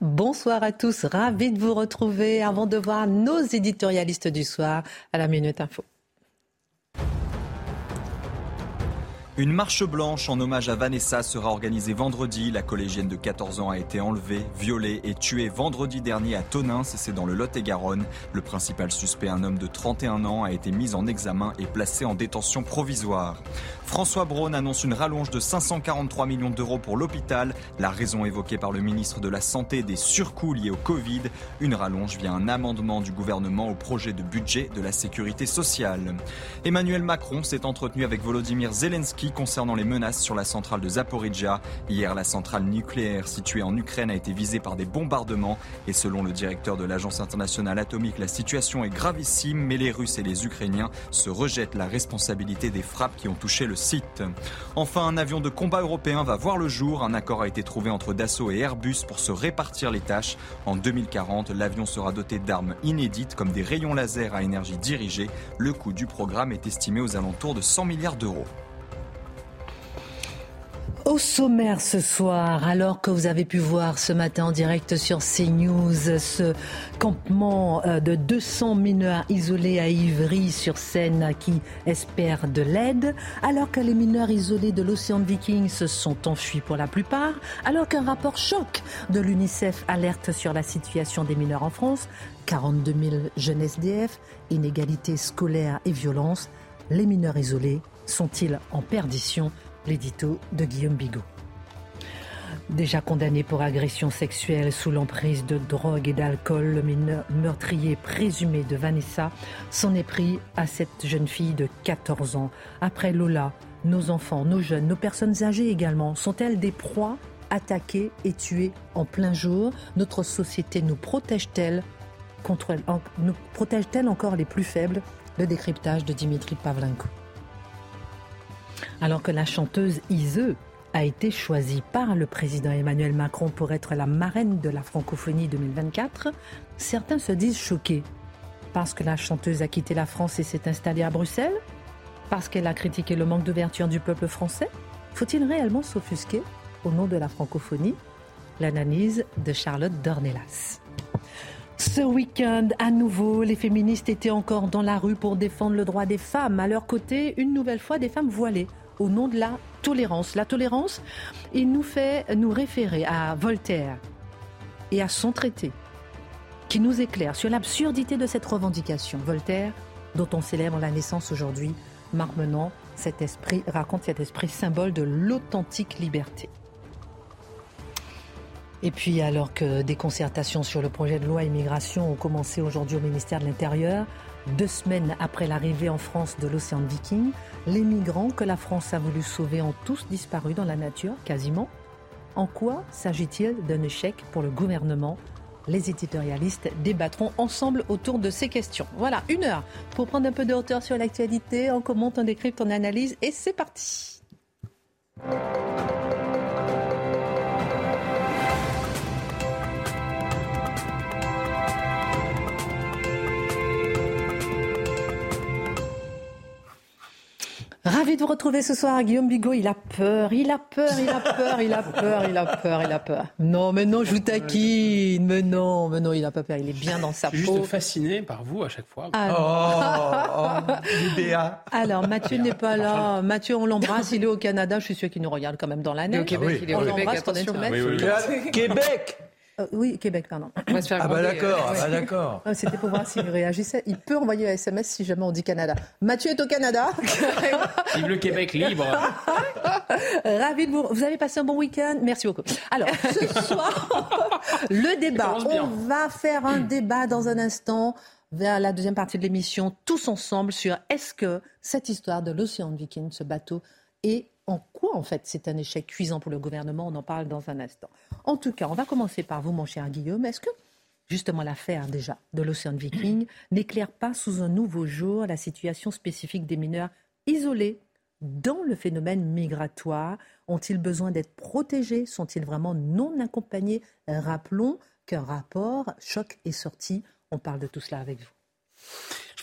Bonsoir à tous, ravi de vous retrouver avant de voir nos éditorialistes du soir à la Minute Info. Une marche blanche en hommage à Vanessa sera organisée vendredi. La collégienne de 14 ans a été enlevée, violée et tuée vendredi dernier à Tonins, c'est dans le Lot-et-Garonne. Le principal suspect, un homme de 31 ans, a été mis en examen et placé en détention provisoire. François Braun annonce une rallonge de 543 millions d'euros pour l'hôpital. La raison évoquée par le ministre de la Santé des surcoûts liés au Covid. Une rallonge via un amendement du gouvernement au projet de budget de la sécurité sociale. Emmanuel Macron s'est entretenu avec Volodymyr Zelensky concernant les menaces sur la centrale de Zaporizhia. Hier, la centrale nucléaire située en Ukraine a été visée par des bombardements. Et selon le directeur de l'Agence internationale atomique, la situation est gravissime, mais les Russes et les Ukrainiens se rejettent la responsabilité des frappes qui ont touché le site. Enfin, un avion de combat européen va voir le jour. Un accord a été trouvé entre Dassault et Airbus pour se répartir les tâches. En 2040, l'avion sera doté d'armes inédites comme des rayons laser à énergie dirigée. Le coût du programme est estimé aux alentours de 100 milliards d'euros. Au sommaire ce soir, alors que vous avez pu voir ce matin en direct sur CNews ce campement euh, de 200 mineurs isolés à Ivry sur Seine qui espèrent de l'aide, alors que les mineurs isolés de l'océan Viking se sont enfuis pour la plupart, alors qu'un rapport choc de l'UNICEF alerte sur la situation des mineurs en France, 42 000 jeunes SDF, inégalité scolaire et violence, les mineurs isolés sont-ils en perdition l'édito de Guillaume Bigot. Déjà condamné pour agression sexuelle sous l'emprise de drogue et d'alcool, le meurtrier présumé de Vanessa s'en est pris à cette jeune fille de 14 ans. Après Lola, nos enfants, nos jeunes, nos personnes âgées également, sont-elles des proies attaquées et tuées en plein jour? Notre société nous protège-t-elle nous protège-t-elle encore les plus faibles? Le décryptage de Dimitri Pavlenko. Alors que la chanteuse Iseu a été choisie par le président Emmanuel Macron pour être la marraine de la francophonie 2024, certains se disent choqués. Parce que la chanteuse a quitté la France et s'est installée à Bruxelles? Parce qu'elle a critiqué le manque d'ouverture du peuple français? Faut-il réellement s'offusquer au nom de la francophonie? L'analyse de Charlotte Dornelas. Ce week-end, à nouveau, les féministes étaient encore dans la rue pour défendre le droit des femmes. À leur côté, une nouvelle fois, des femmes voilées au nom de la tolérance. La tolérance, il nous fait nous référer à Voltaire et à son traité qui nous éclaire sur l'absurdité de cette revendication. Voltaire, dont on célèbre la naissance aujourd'hui, marmenant cet esprit, raconte cet esprit symbole de l'authentique liberté. Et puis, alors que des concertations sur le projet de loi immigration ont commencé aujourd'hui au ministère de l'Intérieur, deux semaines après l'arrivée en France de l'Océan Viking, les migrants que la France a voulu sauver ont tous disparu dans la nature, quasiment. En quoi s'agit-il d'un échec pour le gouvernement? Les éditorialistes débattront ensemble autour de ces questions. Voilà, une heure pour prendre un peu de hauteur sur l'actualité. On commente, on décrypte, on analyse et c'est parti. Ravi de vous retrouver ce soir, Guillaume Bigot. Il a peur, il a peur, il a peur, il a peur, il a peur, il a peur. Non, mais non, je vous taquine. Mais non, mais non, il a pas peur. Il est bien dans sa peau. Je suis juste fasciné par vous à chaque fois. Ah, oh, oh Alors, Mathieu n'est pas là. Mathieu, on l'embrasse. Il est au Canada. Je suis sûr qu'il nous regarde quand même dans l'année. Au Québec, il est on au semaine. Québec euh, oui, Québec, pardon. On va se faire ah bah d'accord, ah bah d'accord. Ah, c'était pour voir s'il réagissait. Il peut envoyer un SMS si jamais on dit Canada. Mathieu est au Canada. Vive le Québec libre. Ravi de vous. Vous avez passé un bon week-end. Merci beaucoup. Alors, ce soir, le débat. On va faire un débat dans un instant vers la deuxième partie de l'émission, tous ensemble, sur est-ce que cette histoire de l'Océan Viking, ce bateau, est en quoi, en fait, c'est un échec cuisant pour le gouvernement? On en parle dans un instant. En tout cas, on va commencer par vous, mon cher Guillaume. Est-ce que, justement, l'affaire déjà de l'Océan Viking n'éclaire pas sous un nouveau jour la situation spécifique des mineurs isolés dans le phénomène migratoire? Ont-ils besoin d'être protégés? Sont-ils vraiment non accompagnés? Rappelons qu'un rapport choc est sorti. On parle de tout cela avec vous.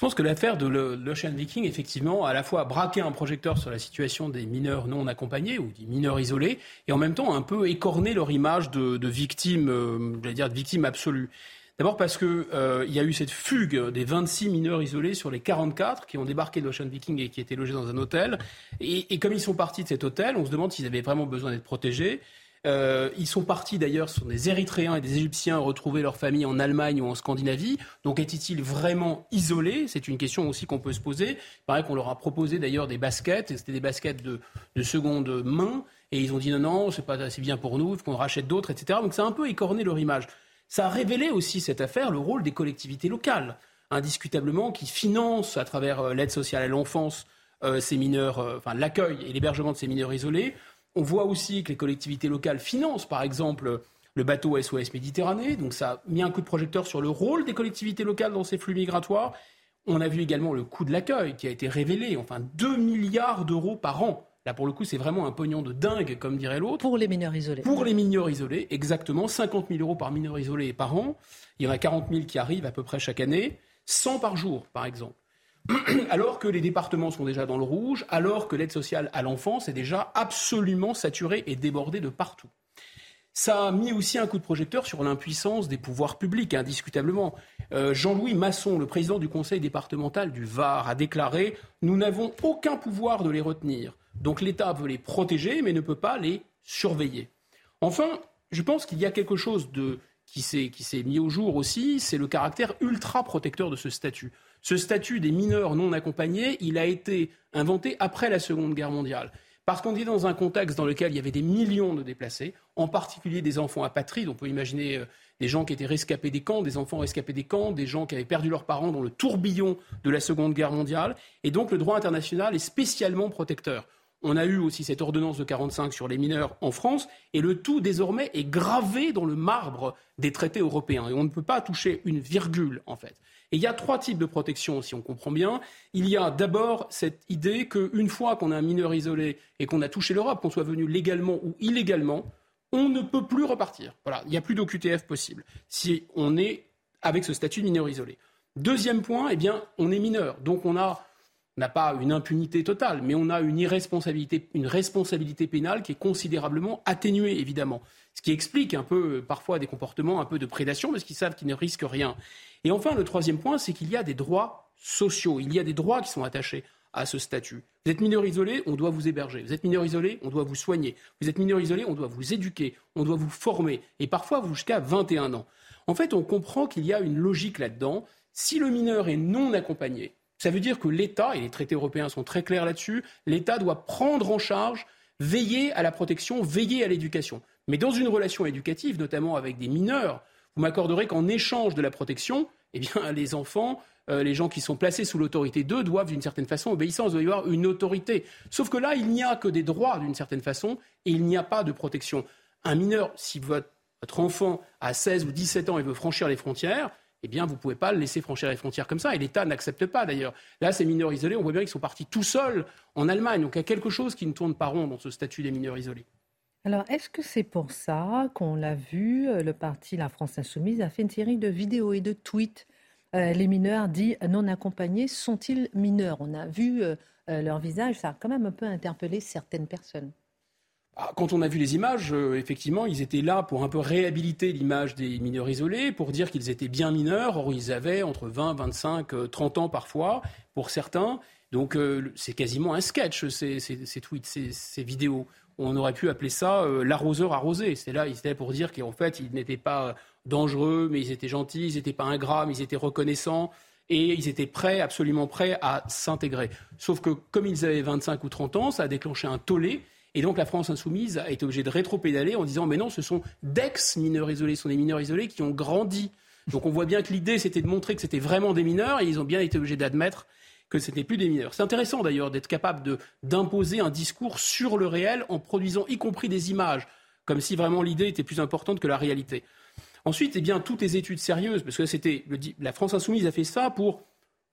Je pense que l'affaire de l'Ocean Viking, effectivement, a à la fois braqué un projecteur sur la situation des mineurs non accompagnés ou des mineurs isolés, et en même temps un peu écorné leur image de, victimes, euh, dire de victimes absolues. D'abord parce qu'il euh, y a eu cette fugue des 26 mineurs isolés sur les 44 qui ont débarqué de l'Ocean Viking et qui étaient logés dans un hôtel. Et, et, comme ils sont partis de cet hôtel, on se demande s'ils avaient vraiment besoin d'être protégés. Euh, ils sont partis d'ailleurs, ce sont des Érythréens et des Égyptiens retrouver leur famille en Allemagne ou en Scandinavie. Donc étaient-ils vraiment isolés C'est une question aussi qu'on peut se poser. Il paraît qu'on leur a proposé d'ailleurs des baskets, et c'était des baskets de, de, seconde main, et ils ont dit non, non, c'est pas assez bien pour nous, il faut qu'on rachète d'autres, etc. Donc ça a un peu écorné leur image. Ça a révélé aussi cette affaire le rôle des collectivités locales, indiscutablement, qui financent à travers euh, l'aide sociale à l'enfance euh, ces mineurs, enfin l'accueil et l'hébergement de ces mineurs isolés. On voit aussi que les collectivités locales financent, par exemple, le bateau SOS Méditerranée. Donc ça a mis un coup de projecteur sur le rôle des collectivités locales dans ces flux migratoires. On a vu également le coût de l'accueil qui a été révélé, enfin 2 milliards d'euros par an. Là, pour le coup, c'est vraiment un pognon de dingue, comme dirait l'autre. Pour les mineurs isolés. Pour les mineurs isolés, exactement. 50 000 euros par mineur isolé par an. Il y en a 40 000 qui arrivent à peu près chaque année. 100 par jour, par exemple. alors que les départements sont déjà dans le rouge, alors que l'aide sociale à l'enfance est déjà absolument saturée et débordée de partout. Ça a mis aussi un coup de projecteur sur l'impuissance des pouvoirs publics, indiscutablement. Euh, Jean-Louis Masson, le président du conseil départemental du Var, a déclaré Nous n'avons aucun pouvoir de les retenir. Donc l'État veut les protéger, mais ne peut pas les surveiller. Enfin, je pense qu'il y a quelque chose de, qui s'est mis au jour aussi, c'est le caractère ultra protecteur de ce statut. Ce statut des mineurs non accompagnés, il a été inventé après la Seconde Guerre mondiale. Parce qu'on est dans un contexte dans lequel il y avait des millions de déplacés, en particulier des enfants apatrides. On peut imaginer euh, des gens qui étaient rescapés des camps, des enfants rescapés des camps, des gens qui avaient perdu leurs parents dans le tourbillon de la Seconde Guerre mondiale. Et donc le droit international est spécialement protecteur. On a eu aussi cette ordonnance de 45 sur les mineurs en France, et le tout désormais est gravé dans le marbre des traités européens. Et on ne peut pas toucher une virgule, en fait. Et il y a trois types de protection, si on comprend bien. Il y a d'abord cette idée qu'une fois qu'on a un mineur isolé et qu'on a touché l'Europe, qu'on soit venu légalement ou illégalement, on ne peut plus repartir. Voilà, il n'y a plus d'OQTF possible si on est avec ce statut de mineur isolé. Deuxième point, eh bien, on est mineur, donc on a n'a pas une impunité totale, mais on a une irresponsabilité, une responsabilité pénale qui est considérablement atténuée, évidemment. Ce qui explique un peu, parfois, des comportements un peu de prédation, parce qu'ils savent qu'ils ne risquent rien. Et enfin, le troisième point, c'est qu'il y a des droits sociaux. Il y a des droits qui sont attachés à ce statut. Vous êtes mineur isolé, on doit vous héberger. Vous êtes mineur isolé, on doit vous soigner. Vous êtes mineur isolé, on doit vous éduquer, on doit vous former, et parfois jusqu'à 21 ans. En fait, on comprend qu'il y a une logique là-dedans. Si le mineur est non accompagné, ça veut dire que l'État, et les traités européens sont très clairs là-dessus, l'État doit prendre en charge, veiller à la protection, veiller à l'éducation. Mais dans une relation éducative, notamment avec des mineurs, vous m'accorderez qu'en échange de la protection, eh bien, les enfants, euh, les gens qui sont placés sous l'autorité d'eux doivent d'une certaine façon obéissance, doit y avoir une autorité. Sauf que là, il n'y a que des droits d'une certaine façon et il n'y a pas de protection. Un mineur, si votre enfant a 16 ou 17 ans et veut franchir les frontières, eh bien, vous ne pouvez pas le laisser franchir les frontières comme ça. Et l'État n'accepte pas, d'ailleurs. Là, ces mineurs isolés, on voit bien qu'ils sont partis tout seuls en Allemagne. Donc, il y a quelque chose qui ne tourne pas rond dans ce statut des mineurs isolés. Alors, est-ce que c'est pour ça qu'on l'a vu, euh, le parti La France Insoumise a fait une série de vidéos et de tweets euh, Les mineurs dits non accompagnés sont-ils mineurs? On a vu euh, leur visage, ça a quand même un peu interpellé certaines personnes. Ah, quand on a vu les images, effectivement, ils étaient là pour un peu réhabiliter l'image des mineurs isolés, pour dire qu'ils étaient bien mineurs. Or, ils avaient entre 20, 25, 30 ans parfois, pour certains. Donc, c'est quasiment un sketch, ces, tweets, ces, vidéos on aurait pu appeler ça euh, l'arroseur arrosé. C'est là, c'était pour dire qu'en fait, ils n'étaient pas euh, dangereux, mais ils étaient gentils, ils n'étaient pas ingrats, mais ils étaient reconnaissants et ils étaient prêts, absolument prêts à s'intégrer. Sauf que comme ils avaient 25 ou 30 ans, ça a déclenché un tollé. Et donc la France insoumise a été obligée de rétro-pédaler en disant mais non, ce sont d'ex-mineurs isolés, ce sont des mineurs isolés qui ont grandi. Donc on voit bien que l'idée c'était de montrer que c'était vraiment des mineurs et ils ont bien été obligés d'admettre que ce n'était plus des mineurs. C'est intéressant d'ailleurs d'être capable d'imposer un discours sur le réel en produisant y compris des images, comme si vraiment l'idée était plus importante que la réalité. Ensuite, eh bien, toutes les études sérieuses, parce que c'était la France insoumise a fait ça pour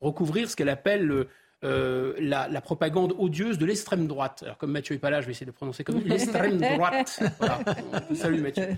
recouvrir ce qu'elle appelle euh, la, propagande odieuse de l'extrême droite. Alors, comme Mathieu n'est pas là, je vais essayer de prononcer comme l'extrême droite. Salut Mathieu.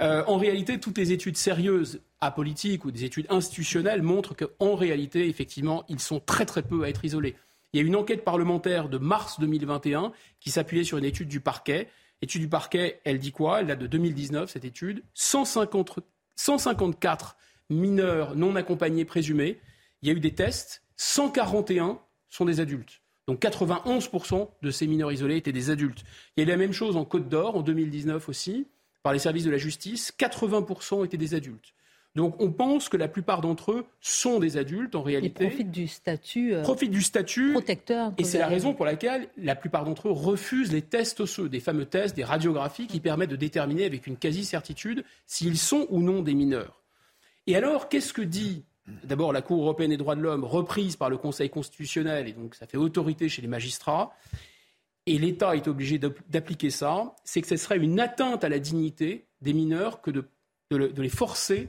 Euh, en réalité, toutes les études sérieuses apolitiques ou des études institutionnelles montrent qu'en réalité, effectivement, ils sont très très peu à être isolés. Il y a une enquête parlementaire de mars 2021 qui s'appuyait sur une étude du parquet. Étude du parquet, elle dit quoi? Elle date de 2019, cette étude. 150, 154 mineurs non accompagnés présumés. Il y a eu des tests. 141 sont des adultes. Donc 91% de ces mineurs isolés étaient des adultes. Il y a eu la même chose en Côte d'Or en 2019 aussi, par les services de la justice. 80% étaient des adultes. Donc on pense que la plupart d'entre eux sont des adultes en réalité. Ils profitent du statut. Euh, profitent du statut. Protecteur. Et c'est la raison pour laquelle la plupart d'entre eux refusent les tests osseux, des fameux tests, des radiographies qui permettent de déterminer avec une quasi-certitude s'ils sont ou non des mineurs. Et alors, qu'est-ce que dit d'abord la Cour européenne des droits de l'homme, reprise par le Conseil constitutionnel, et donc ça fait autorité chez les magistrats, et l'État est obligé d'appliquer ça, c'est que ce serait une atteinte à la dignité des mineurs que de, les forcer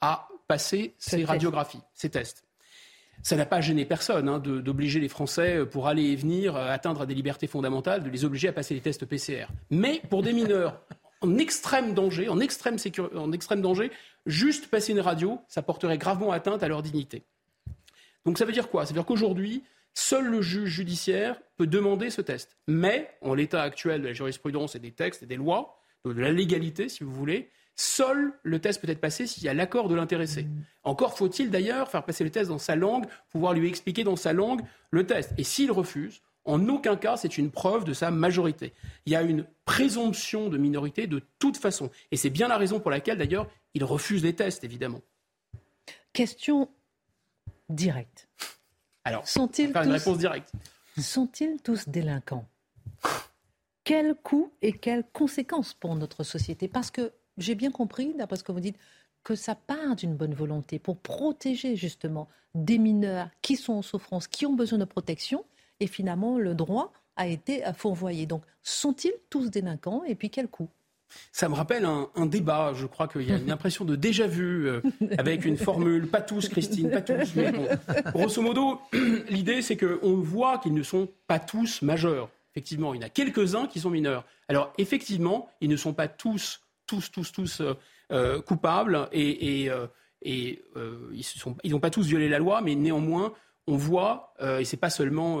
à passer ces radiographies, ces tests. Ça n'a pas gêné personne hein, d'obliger les Français, euh, pour aller et venir, euh, atteindre des libertés fondamentales, de les obliger à passer les tests PCR. Mais pour des mineurs en extrême danger, en extrême, en extrême danger, juste passer une radio, ça porterait gravement atteinte à leur dignité. Donc ça veut dire quoi? Ça veut dire qu'aujourd'hui, seul le juge judiciaire peut demander ce test. Mais, en l'état actuel de la jurisprudence et des textes et des lois, de la légalité, si vous voulez, seul le test peut être passé s'il y a l'accord de l'intéressé. Encore faut-il d'ailleurs faire passer le test dans sa langue, pouvoir lui expliquer dans sa langue le test. Et s'il refuse, en aucun cas, c'est une preuve de sa majorité. Il y a une présomption de minorité de toute façon. Et c'est bien la raison pour laquelle, d'ailleurs, il refuse les tests, évidemment. Question directe. Alors, sont-ils tous... une réponse directe. Sont-ils tous délinquants? Quel coût et quelles conséquences pour notre société? Parce que j'ai bien compris, d'après ce que vous dites, que ça part d'une bonne volonté pour protéger justement des mineurs qui sont en souffrance, qui ont besoin de protection, et finalement le droit a été fourvoyé. Donc sont-ils tous délinquants et puis quel coût? Ça me rappelle un, débat, je crois qu'il y a une impression de déjà vu euh, avec une formule, pas tous Christine, pas tous. Mais bon. Grosso modo, l'idée c'est qu'on voit qu'ils ne sont pas tous majeurs. Effectivement, il y en a quelques-uns qui sont mineurs. Alors effectivement, ils ne sont pas tous, tous, tous, tous euh, euh, coupables et ils n'ont pas tous violé la loi, mais néanmoins, on voit, et c'est pas seulement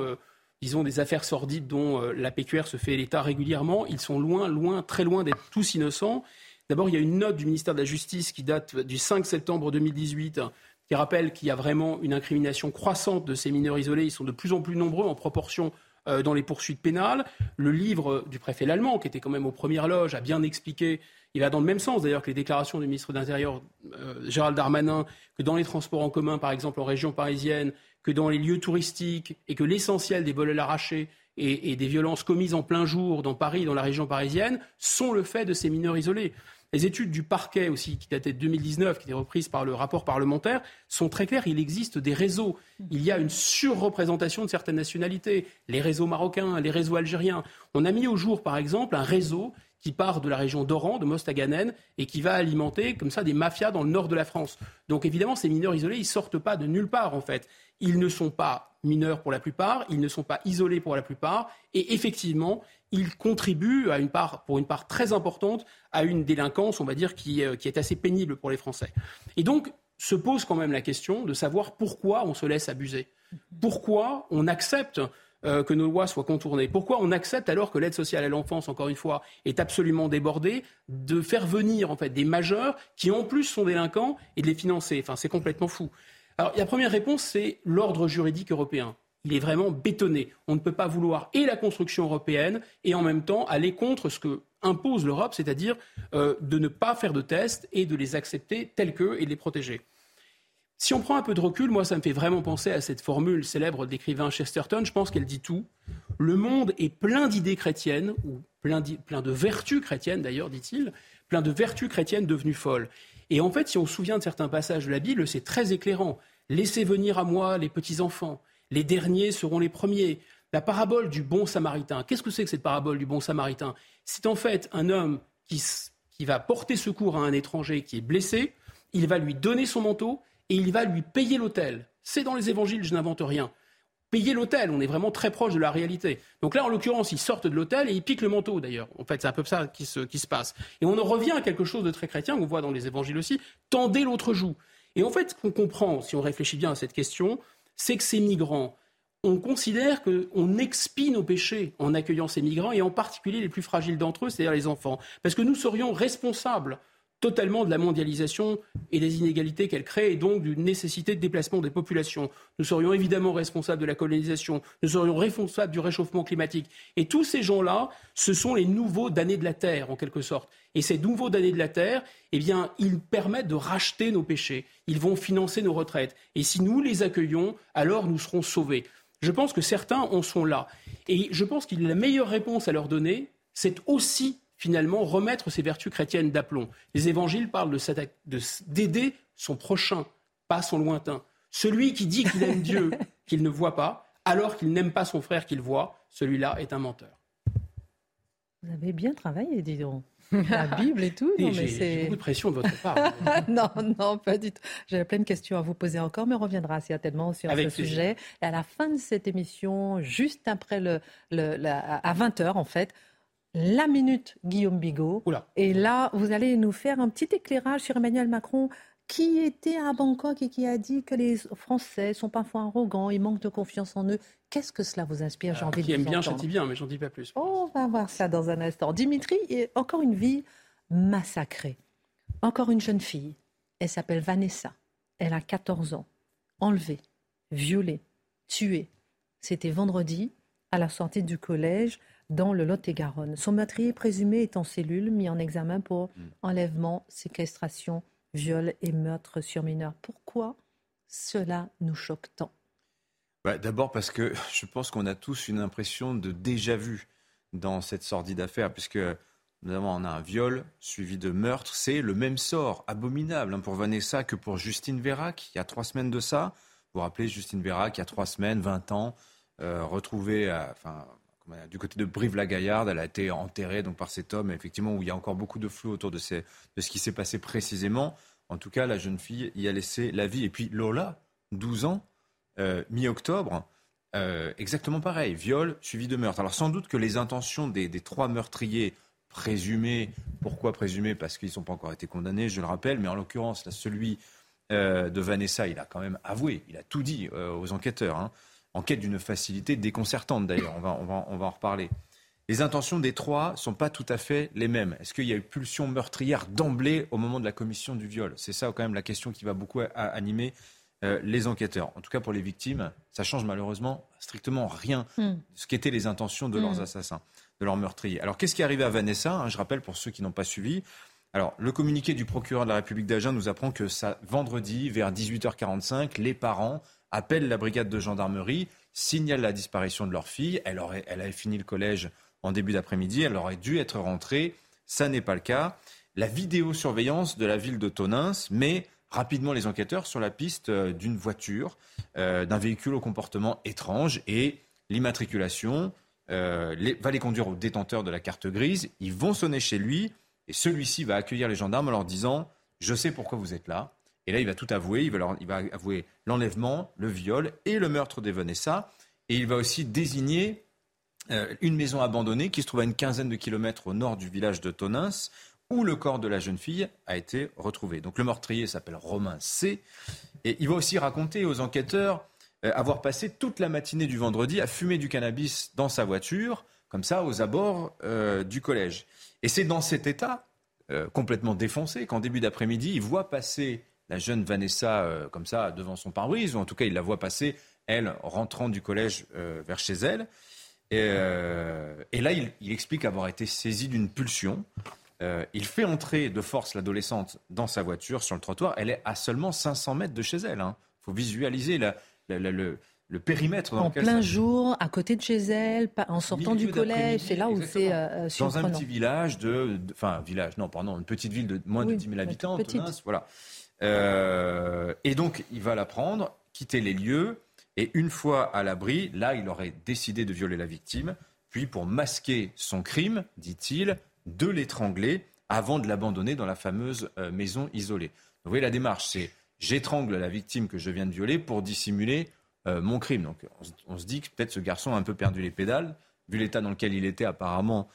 disons, des affaires sordides dont euh, la PQR se fait l'état régulièrement, ils sont loin, loin, très loin d'être tous innocents. D'abord, il y a une note du ministère de la Justice qui date du 5 septembre 2018 qui rappelle qu'il y a vraiment une incrimination croissante de ces mineurs isolés. Ils sont de plus en plus nombreux en proportion euh, dans les poursuites pénales. Le livre du préfet Lallemand, qui était quand même aux premières loges, a bien expliqué, il va dans le même sens d'ailleurs que les déclarations du ministre de l'Intérieur euh, Gérald Darmanin, que dans les transports en commun, par exemple en région parisienne, que dans les lieux touristiques et que l'essentiel des vols à l'arraché et, des violences commises en plein jour dans Paris, dans la région parisienne, sont le fait de ces mineurs isolés. Les études du parquet aussi, qui dataient de 2019, qui étaient reprises par le rapport parlementaire, sont très claires. Il existe des réseaux. Il y a une surreprésentation de certaines nationalités. Les réseaux marocains, les réseaux algériens. On a mis au jour, par exemple, un réseau qui part de la région d'Oran, de Mostaganem, et qui va alimenter comme ça des mafias dans le nord de la France. Donc évidemment, ces mineurs isolés, ils sortent pas de nulle part en fait. Ils ne sont pas mineurs pour la plupart, ils ne sont pas isolés pour la plupart, et effectivement, ils contribuent pour une part très importante à une délinquance, on va dire, qui, euh, qui est assez pénible pour les Français. Et donc, se pose quand même la question de savoir pourquoi on se laisse abuser. Pourquoi on accepte euh, que nos lois soient contournées? Pourquoi on accepte, alors que l'aide sociale à l'enfance, encore une fois, est absolument débordée, de faire venir en fait des majeurs qui en plus sont délinquants et de les financer? Enfin, c'est complètement fou. Alors, la première réponse, c'est l'ordre juridique européen. Il est vraiment bétonné. On ne peut pas vouloir et la construction européenne et en même temps aller contre ce que impose l'Europe, c'est-à-dire euh, de ne pas faire de tests et de les accepter tels qu'eux et de les protéger. Si on prend un peu de recul, moi, ça me fait vraiment penser à cette formule célèbre d'écrivain Chesterton. Je pense qu'elle dit tout. Le monde est plein d'idées chrétiennes, ou plein de vertus chrétiennes d'ailleurs, dit-il, plein de vertus chrétiennes devenues folles. Et en fait, si on se souvient de certains passages de la Bible, c'est très éclairant. Laissez venir à moi les petits-enfants, Les derniers seront les premiers. La parabole du bon samaritain. Qu'est-ce que c'est que cette parabole du bon samaritain? C'est en fait un homme qui, qui va porter secours à un étranger qui est blessé, il va lui donner son manteau et il va lui payer l'hôtel. C'est dans les évangiles, je n'invente rien. Payer l'hôtel, on est vraiment très proche de la réalité. Donc là, en l'occurrence, ils sortent de l'hôtel et ils piquent le manteau d'ailleurs. En fait, c'est un peu ça qui se, qui se passe. Et on en revient à quelque chose de très chrétien, qu'on voit dans les évangiles aussi, tendez l'autre joue. Et en fait, ce qu'on comprend, si on réfléchit bien à cette question, c'est que ces migrants, on considère qu'on expie nos péchés en accueillant ces migrants, et en particulier les plus fragiles d'entre eux, c'est-à-dire les enfants. Parce que nous serions responsables totalement de la mondialisation et des inégalités qu'elle crée et donc d'une nécessité de déplacement des populations. Nous serions évidemment responsables de la colonisation, nous serions responsables du réchauffement climatique. Et tous ces gens-là, ce sont les nouveaux damnés de la Terre, en quelque sorte. Et ces nouveaux damnés de la Terre, eh bien, ils permettent de racheter nos péchés. Ils vont financer nos retraites. Et si nous les accueillons, alors nous serons sauvés. Je pense que certains en sont là. Et je pense que la meilleure réponse à leur donner, c'est aussi finalement remettre ses vertus chrétiennes d'aplomb. Les évangiles parlent d'aider son prochain, pas son lointain. Celui qui dit qu'il aime Dieu, qu'il ne voit pas, alors qu'il n'aime pas son frère qu'il voit, celui-là est un menteur. Vous avez bien travaillé, dis donc. La Bible et tout. J'ai beaucoup de pression de votre part. non, non, pas du tout. J'avais plein de questions à vous poser encore, mais on reviendra certainement sur ce sujet. Et à la fin de cette émission, juste après le, à 20h en fait, la minute Guillaume Bigot. Et là, vous allez nous faire un petit éclairage sur Emmanuel Macron qui était à Bangkok et qui a dit que les Français sont parfois arrogants, ils manquent de confiance en eux. Qu'est-ce que cela vous inspire J'ai envie Qui aime bien, châtie bien, mais j'en dis pas plus. on va voir ça dans un instant. Dimitri, encore une vie massacrée. Encore une jeune fille. Elle s'appelle Vanessa. Elle a 14 ans. Enlevée, violée, tuée. C'était vendredi, à la sortie du collège dans le Lot-et-Garonne. Son meurtrier présumé est en cellule, mis en examen pour hmm. enlèvement, séquestration, viol et meurtre sur mineur. Pourquoi cela nous choque tant? Bah, D'abord parce que je pense qu'on a tous une impression de déjà vu dans cette sordide affaire, puisque notamment on a un viol suivi de meurtre. C'est le même sort abominable hein, pour Vanessa que pour Justine Vérac, il y a trois semaines de ça. Vous vous rappelez Justine Vérac, il y a trois semaines, 20 ans, euh, retrouvée, enfin, du côté de Brive-la-Gaillarde, elle a été enterrée donc par cet homme, effectivement, où il y a encore beaucoup de flou autour de, ce qui s'est passé précisément. En tout cas, la jeune fille y a laissé la vie. Et puis Lola, 12 ans, euh, mi-octobre, euh, exactement pareil, viol suivi de meurtre. Alors sans doute que les intentions des, trois meurtriers présumés, pourquoi présumés? Parce qu'ils n'ont pas encore été condamnés, je le rappelle, mais en l'occurrence, celui euh, de Vanessa, il a quand même avoué, il a tout dit aux enquêteurs. Hein en quête d'une facilité déconcertante d'ailleurs. On va, on, va, on va en reparler. Les intentions des trois ne sont pas tout à fait les mêmes. Est-ce qu'il y a eu pulsion meurtrière d'emblée au moment de la commission du viol? C'est ça quand même la question qui va beaucoup animer euh, les enquêteurs. En tout cas pour les victimes, ça change malheureusement strictement rien hmm. de ce qu'étaient les intentions de leurs hmm. assassins, de leurs meurtriers. Alors qu'est-ce qui est arrivé à Vanessa? Hein, Je rappelle pour ceux qui n'ont pas suivi. Alors, le communiqué du procureur de la République d'Agen nous apprend que ça, vendredi, vers 18h45, les parents appellent la brigade de gendarmerie, signalent la disparition de leur fille. Elle, aurait, elle avait fini le collège en début d'après-midi, elle aurait dû être rentrée. Ça n'est pas le cas. La vidéosurveillance de la ville de Tonins met rapidement les enquêteurs sur la piste euh, d'une voiture, euh, d'un véhicule au comportement étrange et l'immatriculation euh, va les conduire au détenteur de la carte grise. Ils vont sonner chez lui et celui-ci va accueillir les gendarmes en leur disant Je sais pourquoi vous êtes là. Et là, il va tout avouer. Il va, va avouer l'enlèvement, le viol et le meurtre de Vanessa. Et il va aussi désigner euh, une maison abandonnée qui se trouve à une quinzaine de kilomètres au nord du village de Tonins, où le corps de la jeune fille a été retrouvé. Donc le meurtrier s'appelle Romain C. Et il va aussi raconter aux enquêteurs euh, avoir passé toute la matinée du vendredi à fumer du cannabis dans sa voiture, comme ça, aux abords euh, du collège. Et c'est dans cet état, complètement défoncé, qu'en début d'après-midi, il voit passer la jeune Vanessa euh, comme ça devant son pare-brise, ou en tout cas il la voit passer, elle rentrant du collège euh, vers chez elle. Et, euh, là, il, explique avoir été saisi d'une pulsion. il fait entrer de force l'adolescente dans sa voiture sur le trottoir. Elle est à seulement 500 mètres de chez elle. Il hein. faut visualiser le, périmètre. en plein jour, à côté de chez elle, en sortant du collège, c'est là où c'est Dans un petit village de, enfin village, non, pardon, une petite ville de moins de 10 000 habitants, voilà. Euh, et donc, il va la prendre, quitter les lieux. Et une fois à l'abri, là, il aurait décidé de violer la victime, puis pour masquer son crime, dit-il, de l'étrangler avant de l'abandonner dans la fameuse euh, maison isolée. vous voyez la démarche, c'est j'étrangle la victime que je viens de violer pour dissimuler euh, mon crime. Donc on, se dit que peut-être ce garçon a un peu perdu les pédales, vu l'état dans lequel il était apparemment.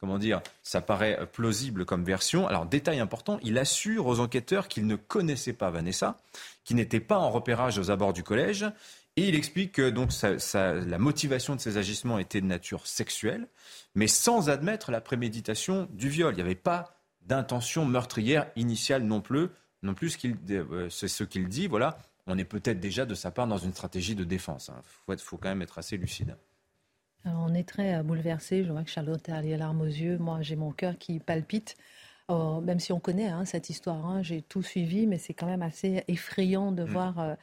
Comment dire Ça paraît plausible comme version. Alors détail important, il assure aux enquêteurs qu'il ne connaissait pas Vanessa, qu'il n'était pas en repérage aux abords du collège. Et il explique que donc la motivation de ses agissements était de nature sexuelle, mais sans admettre la préméditation du viol. Il n'y avait pas d'intention meurtrière initiale non plus. Non plus, euh, c'est ce qu'il dit. Voilà, on est peut-être déjà de sa part dans une stratégie de défense. Il faut, quand même être assez lucide. On est très euh, bouleversé. Je vois que Charlotte a les larmes aux yeux. Moi, j'ai mon cœur qui palpite. Oh, même si on connaît hein, cette histoire, hein, j'ai tout suivi, mais c'est quand même assez effrayant de, mm. voir, euh,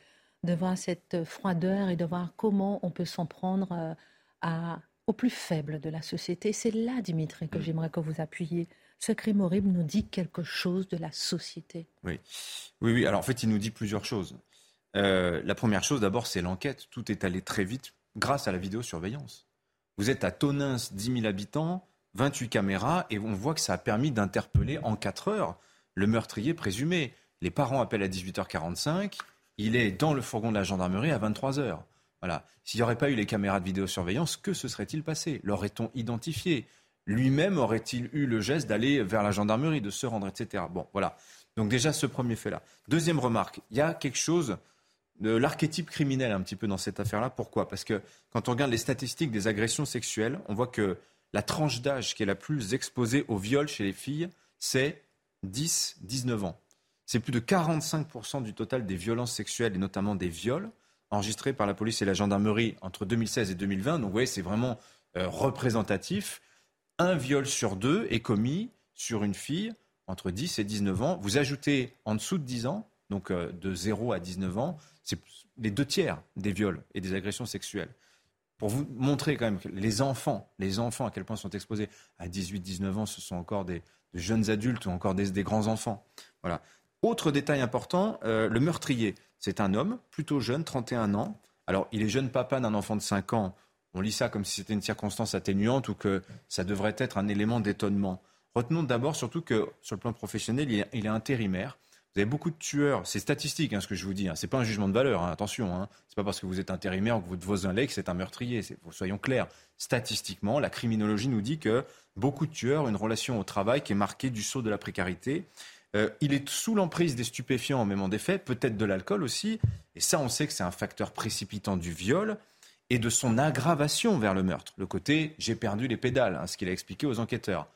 de voir cette froideur et de voir comment on peut s'en prendre euh, à, au plus faible de la société. C'est là, Dimitri, que mm. j'aimerais que vous appuyiez. Ce crime horrible nous dit quelque chose de la société. Oui, oui, oui. Alors en fait, il nous dit plusieurs choses. Euh, la première chose, d'abord, c'est l'enquête. Tout est allé très vite grâce à la vidéosurveillance. Vous êtes à Tonins, 10 000 habitants, 28 caméras, et on voit que ça a permis d'interpeller en 4 heures le meurtrier présumé. Les parents appellent à 18h45, il est dans le fourgon de la gendarmerie à 23h. Voilà. S'il n'y aurait pas eu les caméras de vidéosurveillance, que se serait-il passé? L'aurait-on identifié? Lui-même aurait-il eu le geste d'aller vers la gendarmerie, de se rendre, etc. Bon, voilà. Donc déjà ce premier fait-là. Deuxième remarque, il y a quelque chose l'archétype criminel un petit peu dans cette affaire-là. Pourquoi? Parce que quand on regarde les statistiques des agressions sexuelles, on voit que la tranche d'âge qui est la plus exposée au viol chez les filles, c'est 10-19 ans. C'est plus de 45% du total des violences sexuelles et notamment des viols enregistrés par la police et la gendarmerie entre 2016 et 2020. Donc vous voyez, c'est vraiment euh, représentatif. Un viol sur deux est commis sur une fille entre 10 et 19 ans. Vous ajoutez en dessous de 10 ans, donc euh, de 0 à 19 ans, c'est les deux tiers des viols et des agressions sexuelles. Pour vous montrer quand même les enfants, les enfants à quel point sont exposés à 18-19 ans, ce sont encore des, jeunes adultes ou encore des, grands enfants. Voilà. Autre détail important, euh, le meurtrier, c'est un homme plutôt jeune, 31 ans. Alors, il est jeune papa d'un enfant de 5 ans. On lit ça comme si c'était une circonstance atténuante ou que ça devrait être un élément d'étonnement. Retenons d'abord surtout que sur le plan professionnel, il est intérimaire. Vous avez beaucoup de tueurs, c'est statistique hein, ce que je vous dis, hein. ce n'est pas un jugement de valeur, hein, attention, hein. ce n'est pas parce que vous êtes intérimaire ou que votre voisin l'est que c'est un meurtrier, soyons clairs. Statistiquement, la criminologie nous dit que beaucoup de tueurs ont une relation au travail qui est marquée du saut de la précarité. Euh, il est sous l'emprise des stupéfiants au moment des faits, peut-être de l'alcool aussi, et ça on sait que c'est un facteur précipitant du viol et de son aggravation vers le meurtre. Le côté j'ai perdu les pédales, ce qu'il a expliqué aux enquêteurs.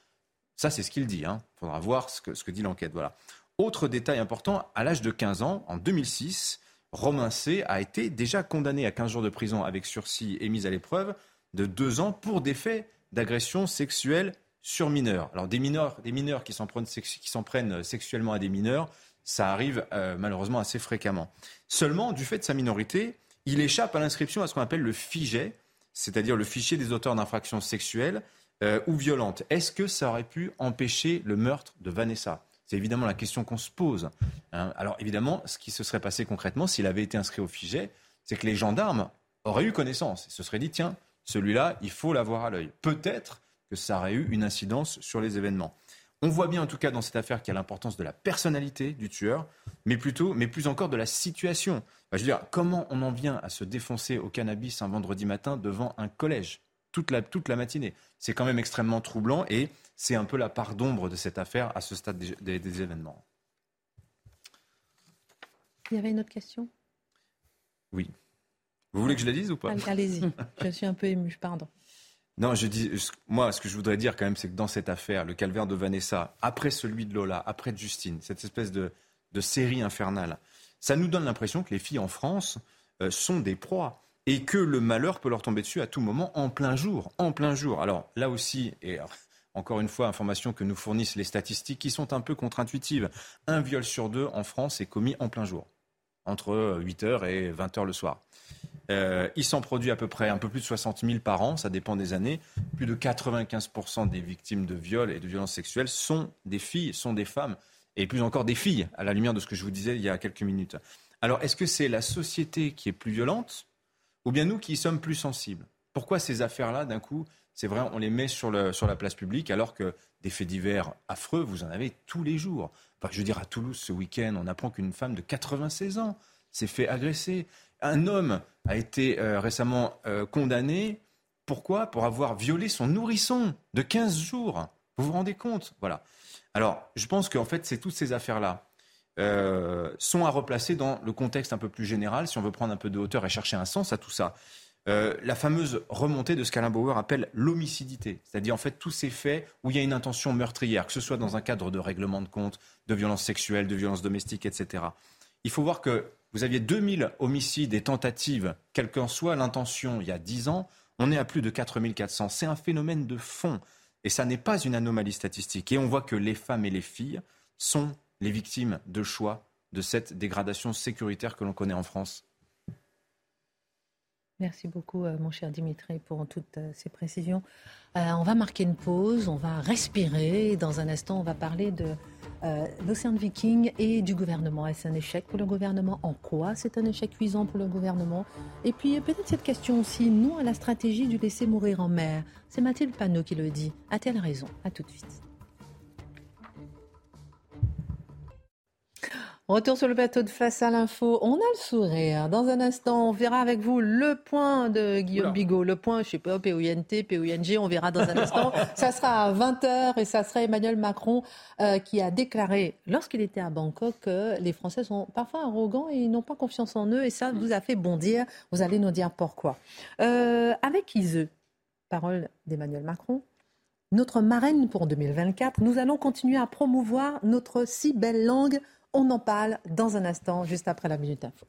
Ça, c'est ce qu'il dit. Il faudra voir ce que, ce que dit l'enquête. Voilà. Autre détail important, à l'âge de 15 ans, en 2006, Romain C. a été déjà condamné à 15 jours de prison avec sursis et mise à l'épreuve de deux ans pour des faits d'agression sexuelle sur mineurs. Alors des mineurs, des mineurs qui s'en prennent, sexuellement à des mineurs, ça arrive euh, malheureusement assez fréquemment. Seulement, du fait de sa minorité, il échappe à l'inscription à ce qu'on appelle le FIGET, c'est-à-dire le fichier des auteurs d'infractions sexuelles euh, ou violentes. Est-ce que ça aurait pu empêcher le meurtre de Vanessa? C'est évidemment la question qu'on se pose. Hein. Alors évidemment, ce qui se serait passé concrètement s'il avait été inscrit au FIGET, c'est que les gendarmes auraient eu connaissance et se seraient dit, tiens, celui-là, il faut l'avoir à l'œil. Peut-être que ça aurait eu une incidence sur les événements. On voit bien en tout cas dans cette affaire qu'il y a l'importance de la personnalité du tueur, mais plutôt, mais plus encore de la situation. je veux dire, comment on en vient à se défoncer au cannabis un vendredi matin devant un collège? Toute la, toute la matinée C'est quand même extrêmement troublant et c'est un peu la part d'ombre de cette affaire à ce stade des, événements. Il y avait une autre question? Oui. Vous voulez que je la dise ou pas? Allez-y, je suis un peu ému, pardon. Non, je dis, moi, ce que je voudrais dire quand même, c'est que dans cette affaire, le calvaire de Vanessa, après celui de Lola, après de Justine, cette espèce de, série infernale, ça nous donne l'impression que les filles en France euh, sont des proies et que le malheur peut leur tomber dessus à tout moment, en plein jour, en plein jour. Alors là aussi, et encore une fois, information que nous fournissent les statistiques qui sont un peu contre-intuitives. Un viol sur deux en France est commis en plein jour, entre 8h et 20h le soir. Euh, il s'en produit à peu près un peu plus de 60 000 par an, ça dépend des années. Plus de 95% des victimes de viol et de violences sexuelles sont des filles, sont des femmes, et plus encore des filles, à la lumière de ce que je vous disais il y a quelques minutes. Alors, est-ce que c'est la société qui est plus violente ou bien nous qui sommes plus sensibles Pourquoi ces affaires-là, d'un coup, c'est vrai, on les met sur, la place publique alors que des faits divers affreux, vous en avez tous les jours. je veux dire, à Toulouse, ce week-end, on apprend qu'une femme de 96 ans s'est fait agresser. Un homme a été euh, récemment euh, condamné. Pourquoi? Pour avoir violé son nourrisson de 15 jours. Vous vous rendez compte? Voilà. Alors, je pense qu'en fait, c'est toutes ces affaires-là euh, sont à replacer dans le contexte un peu plus général, si on veut prendre un peu de hauteur et chercher un sens à tout ça. Euh, la fameuse remontée de ce qu'Alain Bauer appelle l'homicidité, c'est-à-dire en fait tous ces faits où il y a une intention meurtrière, que ce soit dans un cadre de règlement de compte, de violence sexuelle, de violence domestique, etc. Il faut voir que vous aviez 2000 homicides et tentatives, quelle qu'en soit l'intention, il y a 10 ans, on est à plus de 4400. C'est un phénomène de fond et ça n'est pas une anomalie statistique. Et on voit que les femmes et les filles sont les victimes de choix de cette dégradation sécuritaire que l'on connaît en France. Merci beaucoup, euh, mon cher Dimitri, pour toutes euh, ces précisions. Euh, on va marquer une pause, on va respirer. Dans un instant, on va parler de l'Océan Viking et du gouvernement. Est-ce un échec pour le gouvernement? En quoi c'est un échec cuisant pour le gouvernement? Et puis peut-être cette question aussi, nous, à la stratégie du laisser mourir en mer. C'est Mathilde Panot qui le dit. A-t-elle raison? À tout de suite. Retour sur le plateau de Face à l'info. On a le sourire. Dans un instant, on verra avec vous le point de Guillaume Bigot. Le point, je sais pas, P-O-I-N-T, P-O-I-N-G, on verra dans un instant. ça sera à 20h et ça sera Emmanuel Macron euh, qui a déclaré, lorsqu'il était à Bangkok, que les Français sont parfois arrogants et ils n'ont pas confiance en eux. Et ça vous a fait bondir. Vous allez nous dire pourquoi. Euh, avec Iseux, parole d'Emmanuel Macron, notre marraine pour 2024, nous allons continuer à promouvoir notre si belle langue on en parle dans un instant, juste après la Minute Info.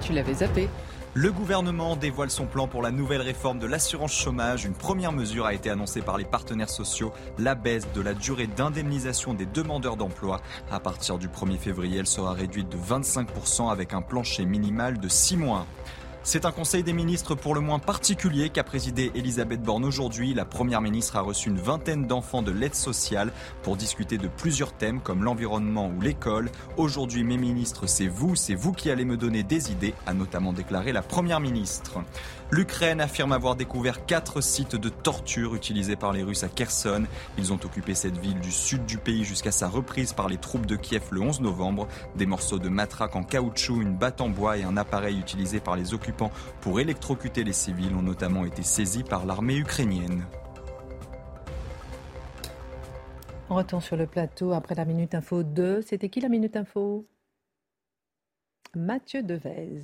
Tu l'avais zappé. Le gouvernement dévoile son plan pour la nouvelle réforme de l'assurance chômage. Une première mesure a été annoncée par les partenaires sociaux, la baisse de la durée d'indemnisation des demandeurs d'emploi. À partir du 1er février, elle sera réduite de 25% avec un plancher minimal de 6 mois. C'est un conseil des ministres pour le moins particulier qu'a présidé Elisabeth Borne aujourd'hui. La première ministre a reçu une vingtaine d'enfants de l'aide sociale pour discuter de plusieurs thèmes comme l'environnement ou l'école. Aujourd'hui, mes ministres, c'est vous, c'est vous qui allez me donner des idées, a notamment déclaré la première ministre. L'Ukraine affirme avoir découvert quatre sites de torture utilisés par les Russes à Kherson. Ils ont occupé cette ville du sud du pays jusqu'à sa reprise par les troupes de Kiev le 11 novembre. Des morceaux de matraque en caoutchouc, une batte en bois et un appareil utilisé par les occupants pour électrocuter les civils ont notamment été saisis par l'armée ukrainienne. On retourne sur le plateau après la Minute Info 2. C'était qui la Minute Info? Mathieu Devez.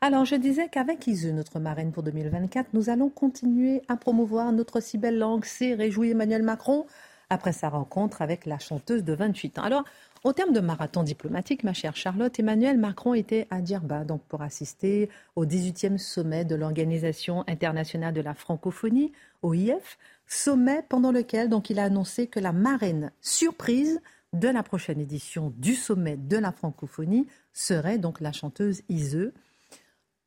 Alors, je disais qu'avec Isu, notre marraine pour 2024, nous allons continuer à promouvoir notre si belle langue. C'est réjoui Emmanuel Macron après sa rencontre avec la chanteuse de 28 ans. Alors, au terme de marathon diplomatique, ma chère Charlotte, Emmanuel Macron était à Djerba donc pour assister au 18e sommet de l'Organisation internationale de la francophonie, OIF, sommet pendant lequel donc il a annoncé que la marraine surprise de la prochaine édition du sommet de la francophonie serait donc la chanteuse Iseu.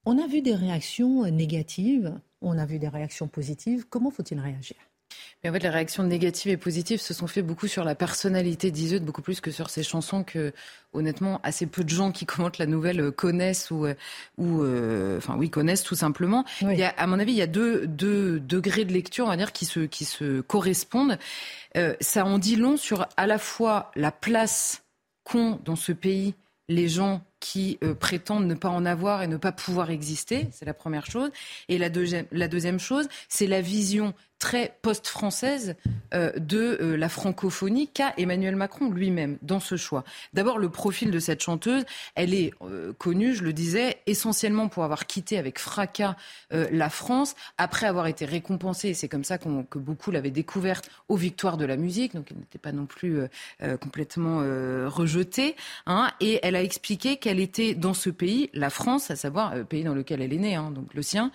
On a vu des réactions négatives, on a vu des réactions positives. Comment faut-il réagir? Mais en fait, les réactions négatives et positives se sont fait beaucoup sur la personnalité d'Iseut, beaucoup plus que sur ses chansons que, honnêtement, assez peu de gens qui commentent la nouvelle connaissent ou, ou euh, enfin oui, connaissent tout simplement. Il y a, à mon avis, il y a deux, deux, degrés de lecture, on va dire, qui se, qui se correspondent. Euh, ça en dit long sur à la fois la place qu'ont dans ce pays les gens qui euh, prétendent ne pas en avoir et ne pas pouvoir exister, c'est la première chose. Et la deuxième, la deuxième chose, c'est la vision très post-française euh, de euh, la francophonie qu'a Emmanuel Macron lui-même dans ce choix. D'abord, le profil de cette chanteuse, elle est euh, connue, je le disais, essentiellement pour avoir quitté avec fracas la France, après avoir été récompensée, et c'est comme ça que beaucoup l'avaient découverte aux victoires de la musique, donc elle n'était pas non plus complètement rejetée. Hein, et elle a expliqué qu'elle était dans ce pays, la France, à savoir le pays dans lequel elle est née, hein, donc le sien,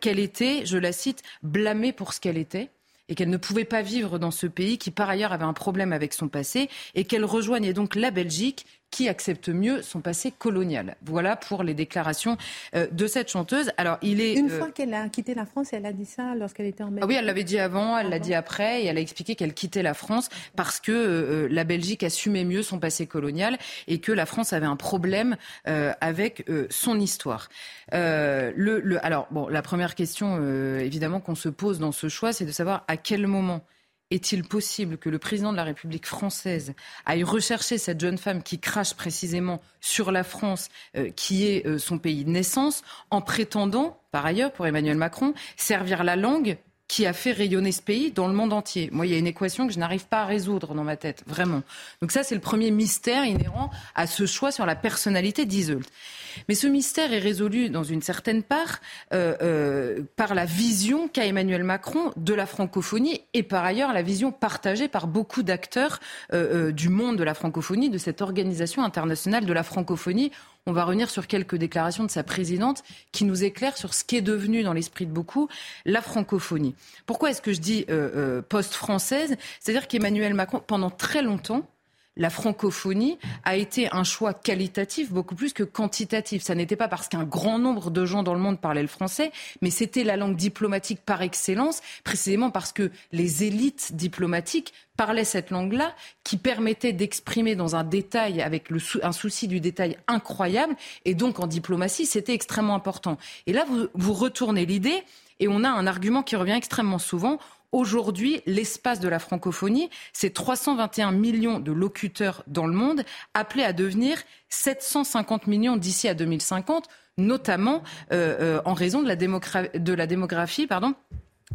qu'elle était, je la cite, blâmée pour ce qu'elle qu'elle était et qu'elle ne pouvait pas vivre dans ce pays qui par ailleurs avait un problème avec son passé et qu'elle rejoignait donc la Belgique qui accepte mieux son passé colonial. Voilà pour les déclarations euh, de cette chanteuse. Alors, il est une fois qu'elle a quitté la France, elle a dit ça lorsqu'elle était en Belgique. Ah oui, elle l'avait dit avant, elle l'a dit après, et elle a expliqué qu'elle quittait la France parce que la Belgique assumait mieux son passé colonial et que la France avait un problème avec son histoire. le, le, alors, bon, la première question, évidemment, qu'on se pose dans ce choix, c'est de savoir à quel moment est-il possible que le président de la République française aille rechercher cette jeune femme qui crache précisément sur la France, euh, qui est euh, son pays de naissance, en prétendant, par ailleurs, pour Emmanuel Macron, servir la langue qui a fait rayonner ce pays dans le monde entier. Moi, il y a une équation que je n'arrive pas à résoudre dans ma tête, vraiment. Donc ça, c'est le premier mystère inhérent à ce choix sur la personnalité d'Iseult. Mais ce mystère est résolu dans une certaine part euh, euh, par la vision qu'a Emmanuel Macron de la francophonie et par ailleurs la vision partagée par beaucoup d'acteurs euh, du monde de la francophonie, de cette organisation internationale de la francophonie. On va revenir sur quelques déclarations de sa présidente qui nous éclairent sur ce qui est devenu dans l'esprit de beaucoup la francophonie. Pourquoi est-ce que je dis post-française? C'est-à-dire qu'Emmanuel Macron, pendant très longtemps, la francophonie a été un choix qualitatif beaucoup plus que quantitatif. Ça n'était pas parce qu'un grand nombre de gens dans le monde parlaient le français, mais c'était la langue diplomatique par excellence, précisément parce que les élites diplomatiques parlaient cette langue-là, qui permettait d'exprimer dans un détail, avec un souci du détail incroyable, et donc en diplomatie, c'était extrêmement important. Et là, vous, vous retournez l'idée, et on a un argument qui revient extrêmement souvent. Aujourd'hui, l'espace de la francophonie, c'est 321 millions de locuteurs dans le monde, appelés à devenir 750 millions d'ici à 2050, notamment euh, euh, en raison de la, démographie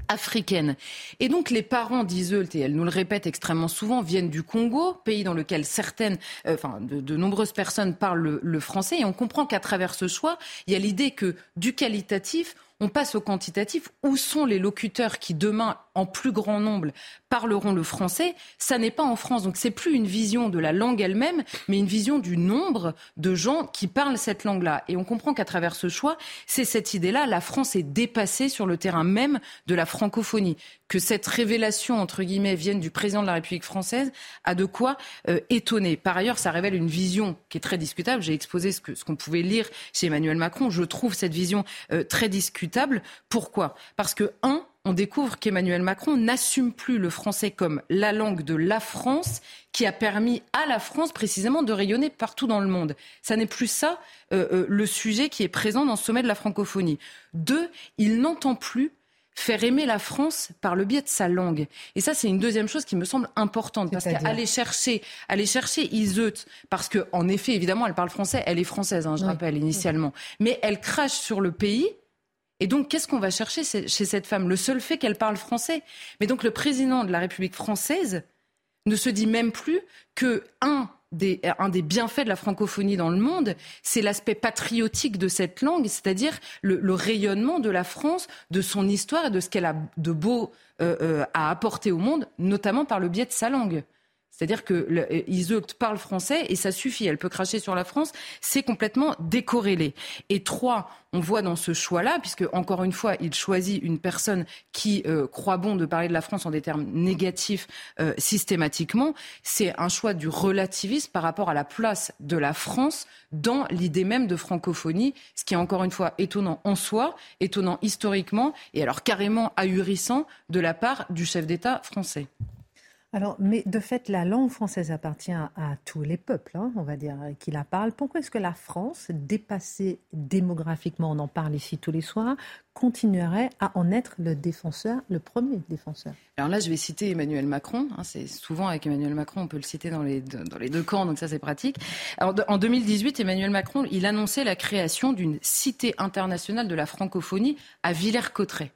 africaine. Et donc les parents d'Iseult, et elle nous le répète extrêmement souvent, viennent du Congo, pays dans lequel certaines, euh, enfin de, nombreuses personnes parlent le français, et on comprend qu'à travers ce choix, il y a l'idée que du qualitatif, on passe au quantitatif. Où sont les locuteurs qui demain, en plus grand nombre, parleront le français Ça n'est pas en France. Donc c'est plus une vision de la langue elle-même, mais une vision du nombre de gens qui parlent cette langue-là. Et on comprend qu'à travers ce choix, c'est cette idée-là. La France est dépassée sur le terrain même de la francophonie. Que cette révélation, entre guillemets, vienne du président de la République française a de quoi euh, étonner. Par ailleurs, ça révèle une vision qui est très discutable. J'ai exposé ce qu'on ce pouvait lire chez Emmanuel Macron. Je trouve cette vision euh, très discutable pourquoi? Parce que, un, on découvre qu'Emmanuel Macron n'assume plus le français comme la langue de la France qui a permis à la France précisément de rayonner partout dans le monde. Ça n'est plus ça euh, euh, le sujet qui est présent dans ce sommet de la francophonie. Deux, il n'entend plus faire aimer la France par le biais de sa langue. Et ça, c'est une deuxième chose qui me semble importante. Parce qu'aller chercher, aller chercher Iseut, parce qu'en effet, évidemment, elle parle français, elle est française, hein, je rappelle, initialement. Mais elle crache sur le pays et donc, qu'est-ce qu'on va chercher chez cette femme? Le seul fait qu'elle parle français. Mais donc, le président de la République française ne se dit même plus que un des, bienfaits de la francophonie dans le monde, c'est l'aspect patriotique de cette langue, c'est-à-dire le, rayonnement de la France, de son histoire et de ce qu'elle a de beau euh, euh, à apporter au monde, notamment par le biais de sa langue. C'est-à-dire que euh, parle français et ça suffit. Elle peut cracher sur la France. C'est complètement décorrélé. Et trois, on voit dans ce choix-là, puisque encore une fois, il choisit une personne qui euh, croit bon de parler de la France en des termes négatifs euh, systématiquement. C'est un choix du relativisme par rapport à la place de la France dans l'idée même de francophonie, ce qui est encore une fois étonnant en soi, étonnant historiquement et alors carrément ahurissant de la part du chef d'État français. Alors, mais de fait, la langue française appartient à tous les peuples, hein, on va dire, qui la parlent. Pourquoi est-ce que la France, dépassée démographiquement, on en parle ici tous les soirs, continuerait à en être le défenseur, le premier défenseur? Alors là, je vais citer Emmanuel Macron. Hein, c'est souvent avec Emmanuel Macron, on peut le citer dans les deux, dans camps, donc ça c'est pratique. En 2018, Emmanuel Macron, il annonçait la création d'une cité internationale de la francophonie à Villers-Cotterêts.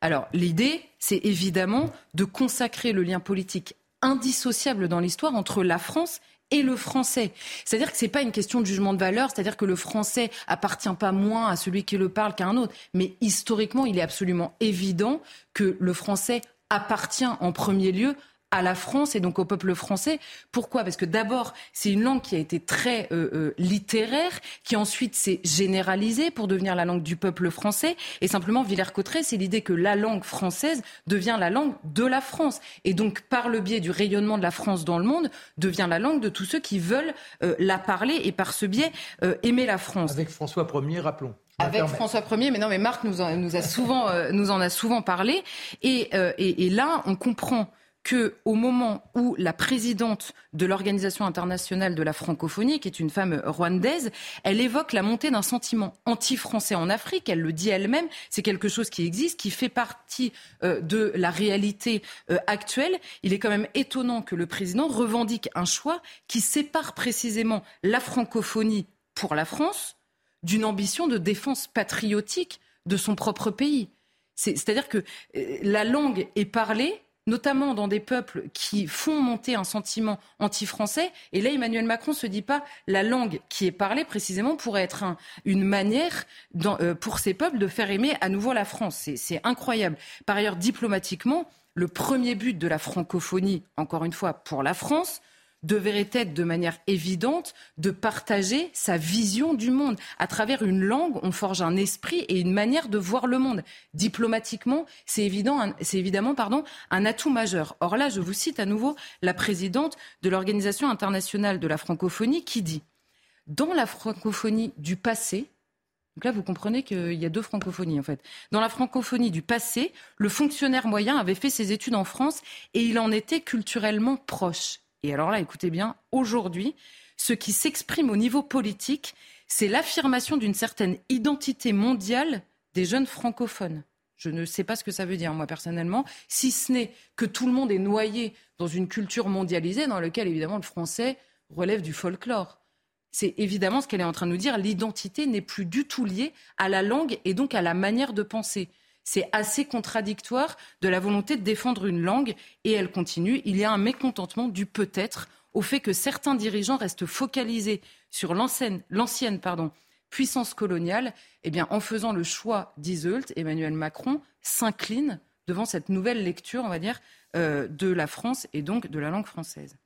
Alors l'idée, c'est évidemment de consacrer le lien politique indissociable dans l'histoire entre la France et le français. C'est-à-dire que ce n'est pas une question de jugement de valeur, c'est-à-dire que le français appartient pas moins à celui qui le parle qu'à un autre. Mais historiquement, il est absolument évident que le français appartient en premier lieu à la France et donc au peuple français. Pourquoi? Parce que d'abord, c'est une langue qui a été très euh, euh, littéraire, qui ensuite s'est généralisée pour devenir la langue du peuple français. Et simplement, Villers-Cotterêts, c'est l'idée que la langue française devient la langue de la France. Et donc, par le biais du rayonnement de la France dans le monde, devient la langue de tous ceux qui veulent euh, la parler et par ce biais aimer la France. Avec François Ier, rappelons. Avec François Ier, mais non, mais Marc nous en, nous a souvent, nous en a souvent parlé. Et, et, et là, on comprend que au moment où la présidente de l'Organisation internationale de la francophonie, qui est une femme rwandaise, elle évoque la montée d'un sentiment anti-français en Afrique. Elle le dit elle-même. C'est quelque chose qui existe, qui fait partie euh, de la réalité euh, actuelle. Il est quand même étonnant que le président revendique un choix qui sépare précisément la francophonie pour la France d'une ambition de défense patriotique de son propre pays. C'est-à-dire que euh, la langue est parlée, notamment dans des peuples qui font monter un sentiment anti-français. Et là, Emmanuel Macron se dit pas la langue qui est parlée précisément pourrait être une manière euh, pour ces peuples de faire aimer à nouveau la France. C'est incroyable. Par ailleurs, diplomatiquement, le premier but de la francophonie, encore une fois, pour la France, devrait être de manière évidente de partager sa vision du monde. À travers une langue, on forge un esprit et une manière de voir le monde. Diplomatiquement, c'est évidemment pardon, un atout majeur. Or là, je vous cite à nouveau la présidente de l'Organisation internationale de la francophonie qui dit dans la francophonie du passé, donc là, vous comprenez qu'il y a deux francophonies, en fait. Dans la francophonie du passé, le fonctionnaire moyen avait fait ses études en France et il en était culturellement proche. Et alors là, écoutez bien, aujourd'hui, ce qui s'exprime au niveau politique, c'est l'affirmation d'une certaine identité mondiale des jeunes francophones. Je ne sais pas ce que ça veut dire, moi, personnellement, si ce n'est que tout le monde est noyé dans une culture mondialisée dans laquelle, évidemment, le français relève du folklore. C'est évidemment ce qu'elle est en train de nous dire. L'identité n'est plus du tout liée à la langue et donc à la manière de penser c'est assez contradictoire de la volonté de défendre une langue. Et elle continue, il y a un mécontentement du peut-être au fait que certains dirigeants restent focalisés sur l'ancienne, puissance coloniale. Eh bien, en faisant le choix d'Iseult, Emmanuel Macron s'incline devant cette nouvelle lecture, on va dire, euh, de la France et donc de la langue française.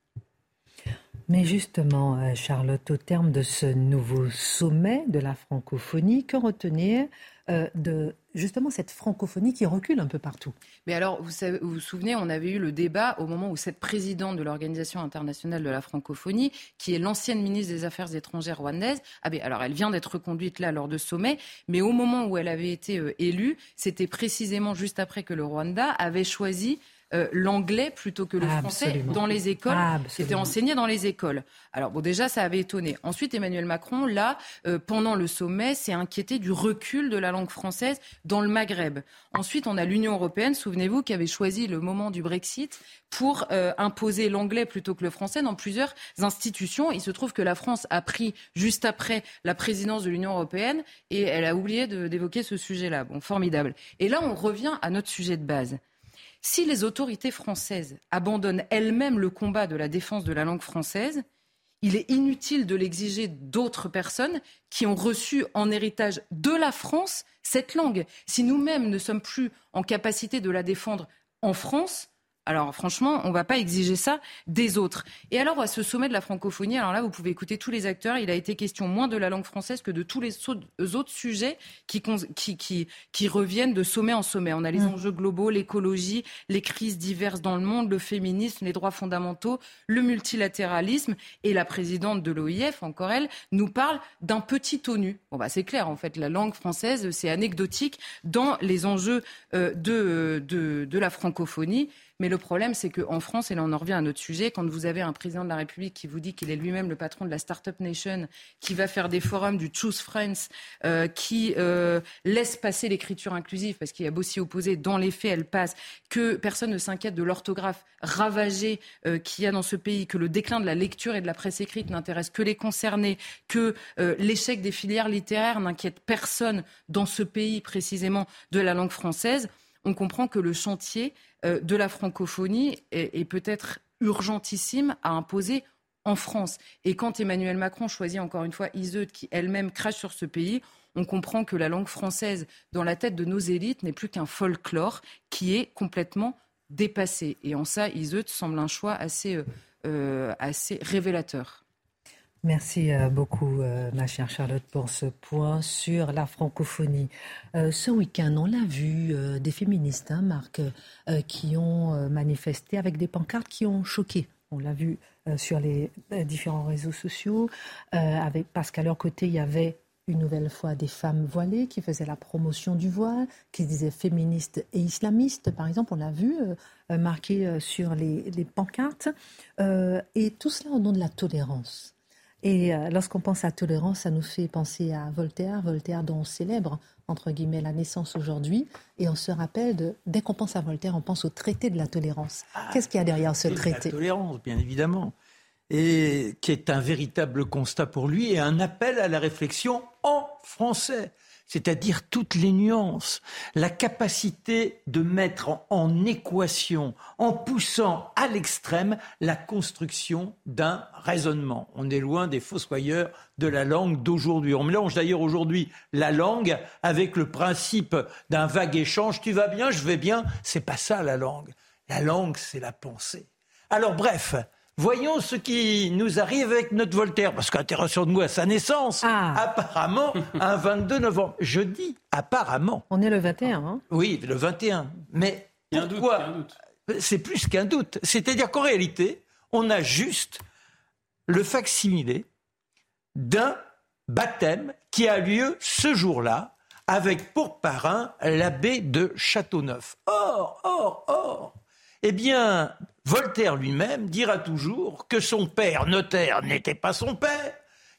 Mais justement, euh, Charlotte, au terme de ce nouveau sommet de la francophonie, que retenir euh, de justement cette francophonie qui recule un peu partout. Mais alors, vous, vous, souvenez, on avait eu le débat au moment où cette présidente de l'Organisation internationale de la francophonie, qui est l'ancienne ministre des Affaires étrangères rwandaise, ah ben, alors elle vient d'être reconduite là lors de sommet, mais au moment où elle avait été euh, élue, c'était précisément juste après que le Rwanda avait choisi euh, l'anglais plutôt que le français dans les écoles. C'était enseigné dans les écoles. Alors bon, déjà, ça avait étonné. Ensuite, Emmanuel Macron, là, euh, pendant le sommet, s'est inquiété du recul de la langue française dans le Maghreb. Ensuite, on a l'Union européenne, souvenez-vous, qui avait choisi le moment du Brexit pour euh, imposer l'anglais plutôt que le français dans plusieurs institutions. Il se trouve que la France a pris juste après la présidence de l'Union européenne et elle a oublié d'évoquer ce sujet-là. Bon, formidable. Et là, on revient à notre sujet de base. Si les autorités françaises abandonnent elles-mêmes le combat de la défense de la langue française, il est inutile de l'exiger d'autres personnes qui ont reçu en héritage de la France cette langue. Si nous-mêmes ne sommes plus en capacité de la défendre en France, alors franchement, on ne va pas exiger ça des autres. Et alors à ce sommet de la francophonie, alors là, vous pouvez écouter tous les acteurs. Il a été question moins de la langue française que de tous les autres sujets qui, qui, qui, reviennent de sommet en sommet. On a les mm. enjeux globaux, l'écologie, les crises diverses dans le monde, le féminisme, les droits fondamentaux, le multilatéralisme. Et la présidente de l'OIF, encore elle, nous parle d'un petit ONU. Bon, bah, c'est clair, en fait, la langue française, c'est anecdotique dans les enjeux euh, de, de, de la francophonie. Mais le problème, c'est qu'en France, et là on en revient à notre sujet, quand vous avez un président de la République qui vous dit qu'il est lui-même le patron de la Startup Nation, qui va faire des forums du Choose France, euh, qui euh, laisse passer l'écriture inclusive, parce qu'il y a beau s'y opposer, dans les faits, elle passe, que personne ne s'inquiète de l'orthographe ravagée euh, qu'il y a dans ce pays, que le déclin de la lecture et de la presse écrite n'intéresse que les concernés, que l'échec des filières littéraires n'inquiète personne dans ce pays précisément de la langue française, on comprend que le chantier de la francophonie est, peut-être urgentissime à imposer en France. Et quand Emmanuel Macron choisit encore une fois Iseut, qui elle-même crache sur ce pays, on comprend que la langue française, dans la tête de nos élites, n'est plus qu'un folklore qui est complètement dépassé. Et en ça, Iseut semble un choix assez, assez révélateur. Merci euh, beaucoup, euh, ma chère Charlotte, pour ce point sur la francophonie. Euh, ce week-end, on l'a vu, des féministes, hein, Marc, qui ont manifesté avec des pancartes qui ont choqué. On l'a vu sur les différents réseaux sociaux, avec, parce qu'à leur côté, il y avait une nouvelle fois des femmes voilées qui faisaient la promotion du voile, qui disaient féministes et islamistes, par exemple, on l'a vu marqué sur les, les pancartes, et tout cela au nom de la tolérance. Et euh, lorsqu'on pense à tolérance, ça nous fait penser à Voltaire, Voltaire dont on célèbre, entre guillemets, la naissance aujourd'hui. Et on se rappelle, de, dès qu'on pense à Voltaire, on pense au traité de la tolérance. Ah, Qu'est-ce qu'il y a derrière ce traité La tolérance, bien évidemment. Et qui est un véritable constat pour lui et un appel à la réflexion en français c'est-à-dire toutes les nuances, la capacité de mettre en, équation, en poussant à l'extrême la construction d'un raisonnement. On est loin des fossoyeurs de la langue d'aujourd'hui. On mélange d'ailleurs aujourd'hui la langue avec le principe d'un vague échange. Tu vas bien, je vais bien. C'est pas ça la langue. La langue, c'est la pensée. Alors bref, Voyons ce qui nous arrive avec notre Voltaire, parce qu'intéressons-nous à sa naissance. Ah. Apparemment, un 22 novembre. Je dis apparemment. On est le 21, hein Oui, le 21. Mais il y a pourquoi C'est plus qu'un doute. C'est-à-dire qu'en réalité, on a juste le facsimilé d'un baptême qui a lieu ce jour-là, avec pour parrain l'abbé de Châteauneuf. Or, or, or, eh bien, Voltaire lui-même dira toujours que son père notaire n'était pas son père,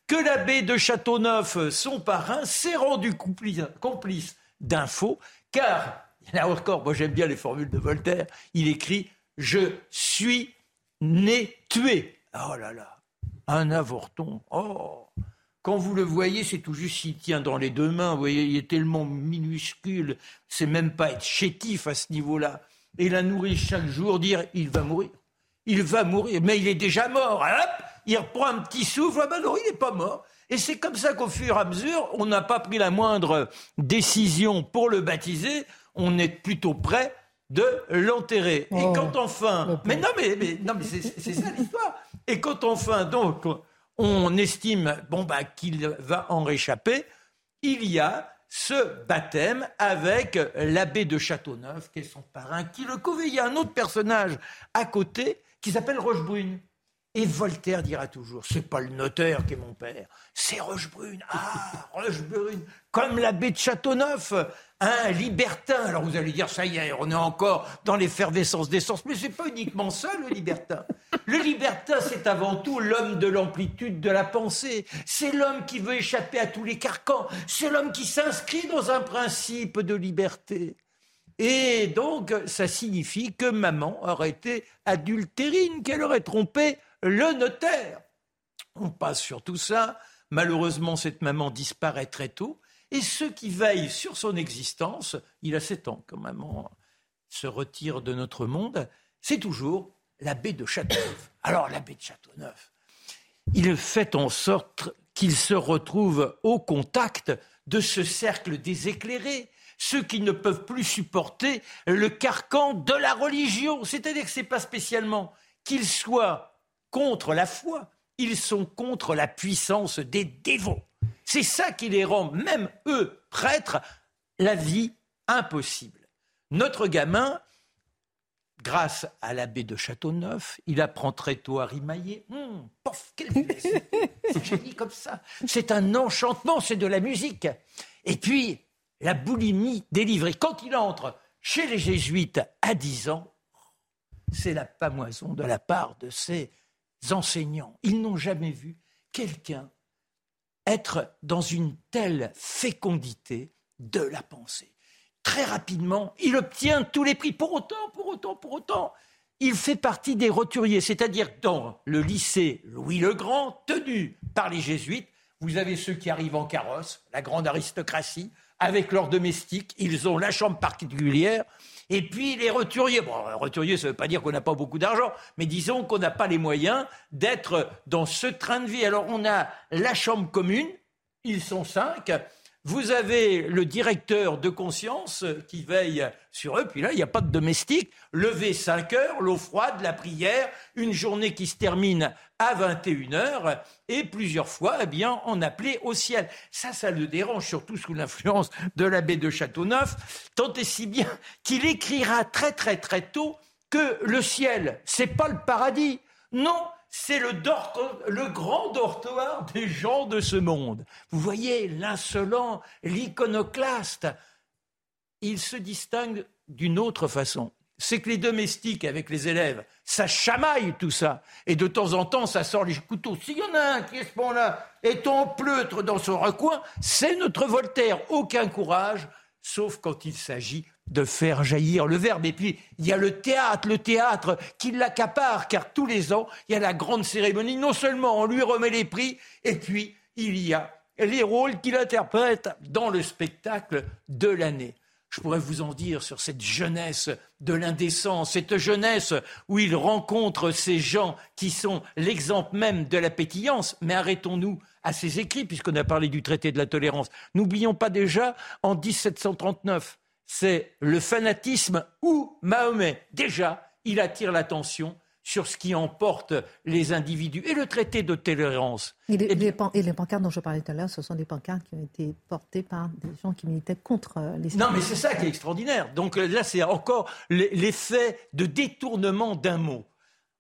que l'abbé de Châteauneuf, son parrain, s'est rendu complice d'infos, car, là encore, moi j'aime bien les formules de Voltaire, il écrit Je suis né tué. Oh là là, un avorton. Oh quand vous le voyez, c'est tout juste s'il tient dans les deux mains. Vous voyez, il est tellement minuscule. C'est même pas être chétif à ce niveau-là et la nourrit chaque jour, dire il va mourir. Il va mourir, mais il est déjà mort. Hop, il reprend un petit souffle, ah ben non, il n'est pas mort. Et c'est comme ça qu'au fur et à mesure, on n'a pas pris la moindre décision pour le baptiser, on est plutôt prêt de l'enterrer. et oh, quand enfin, mais non, mais, non, mais c'est ça l'histoire. Et quand enfin, donc, on estime bon bah qu'il va en réchapper, il y a ce baptême avec l'abbé de Châteauneuf, qui est son parrain, qui le couvre. Il y a un autre personnage à côté qui s'appelle Rochebrune. Et Voltaire dira toujours, c'est pas le notaire qui est mon père, c'est Rochebrune. Ah, Rochebrune, comme l'abbé de Châteauneuf, un libertin. Alors vous allez dire, ça y est, on est encore dans l'effervescence des sens. Mais c'est pas uniquement ça, le libertin. Le libertin, c'est avant tout l'homme de l'amplitude de la pensée. C'est l'homme qui veut échapper à tous les carcans. C'est l'homme qui s'inscrit dans un principe de liberté. Et donc, ça signifie que maman aurait été adultérine, qu'elle aurait trompé le notaire. On passe sur tout ça. Malheureusement, cette maman disparaît très tôt. Et ceux qui veillent sur son existence, il a sept ans quand maman se retire de notre monde, c'est toujours l'abbé de Châteauneuf. Alors l'abbé de Châteauneuf, il fait en sorte qu'il se retrouve au contact de ce cercle des éclairés, ceux qui ne peuvent plus supporter le carcan de la religion. C'est-à-dire que ce n'est pas spécialement qu'ils soient contre la foi, ils sont contre la puissance des dévots. C'est ça qui les rend, même eux, prêtres, la vie impossible. Notre gamin, grâce à l'abbé de Châteauneuf, il apprend très tôt à rimailler. Hum, pof, quelle C'est génie comme ça. C'est un enchantement, c'est de la musique. Et puis, la boulimie délivrée. Quand il entre chez les jésuites à 10 ans, c'est la pamoison de la part de ses enseignants. Ils n'ont jamais vu quelqu'un être dans une telle fécondité de la pensée très rapidement, il obtient tous les prix. Pour autant, pour autant, pour autant, il fait partie des roturiers, c'est-à-dire dans le lycée Louis le Grand, tenu par les jésuites, vous avez ceux qui arrivent en carrosse, la grande aristocratie, avec leurs domestiques, ils ont la chambre particulière, et puis les roturiers. Bon, roturiers, ça ne veut pas dire qu'on n'a pas beaucoup d'argent, mais disons qu'on n'a pas les moyens d'être dans ce train de vie. Alors on a la chambre commune, ils sont cinq, vous avez le directeur de conscience qui veille sur eux, puis là, il n'y a pas de domestique. Lever 5 heures, l'eau froide, la prière, une journée qui se termine à 21 heures, et plusieurs fois, eh bien, on appelait au ciel. Ça, ça le dérange, surtout sous l'influence de l'abbé de Châteauneuf, tant et si bien qu'il écrira très, très, très tôt que le ciel, c'est pas le paradis. Non, c'est le, grand dortoir des gens de ce monde. Vous voyez, l'insolent, l'iconoclaste, il se distingue d'une autre façon. C'est que les domestiques avec les élèves, ça chamaille tout ça. Et de temps en temps, ça sort les couteaux. S'il y en a un qui est ce moment-là, est en pleutre dans son recoin, c'est notre Voltaire. Aucun courage, sauf quand il s'agit de faire jaillir le verbe. Et puis, il y a le théâtre, le théâtre qui l'accapare, car tous les ans, il y a la grande cérémonie. Non seulement on lui remet les prix, et puis il y a les rôles qu'il interprète dans le spectacle de l'année. Je pourrais vous en dire sur cette jeunesse de l'indécence, cette jeunesse où il rencontre ces gens qui sont l'exemple même de la pétillance. Mais arrêtons-nous à ses écrits, puisqu'on a parlé du traité de la tolérance. N'oublions pas déjà, en 1739, c'est le fanatisme ou Mahomet. Déjà, il attire l'attention sur ce qui emporte les individus. Et le traité de tolérance. Et les, pancartes dont je parlais tout à l'heure, ce sont des pancartes qui ont été portées par des gens qui militaient contre euh, les. Non, mais c'est ça qui est extraordinaire. Donc là, c'est encore l'effet de détournement d'un mot.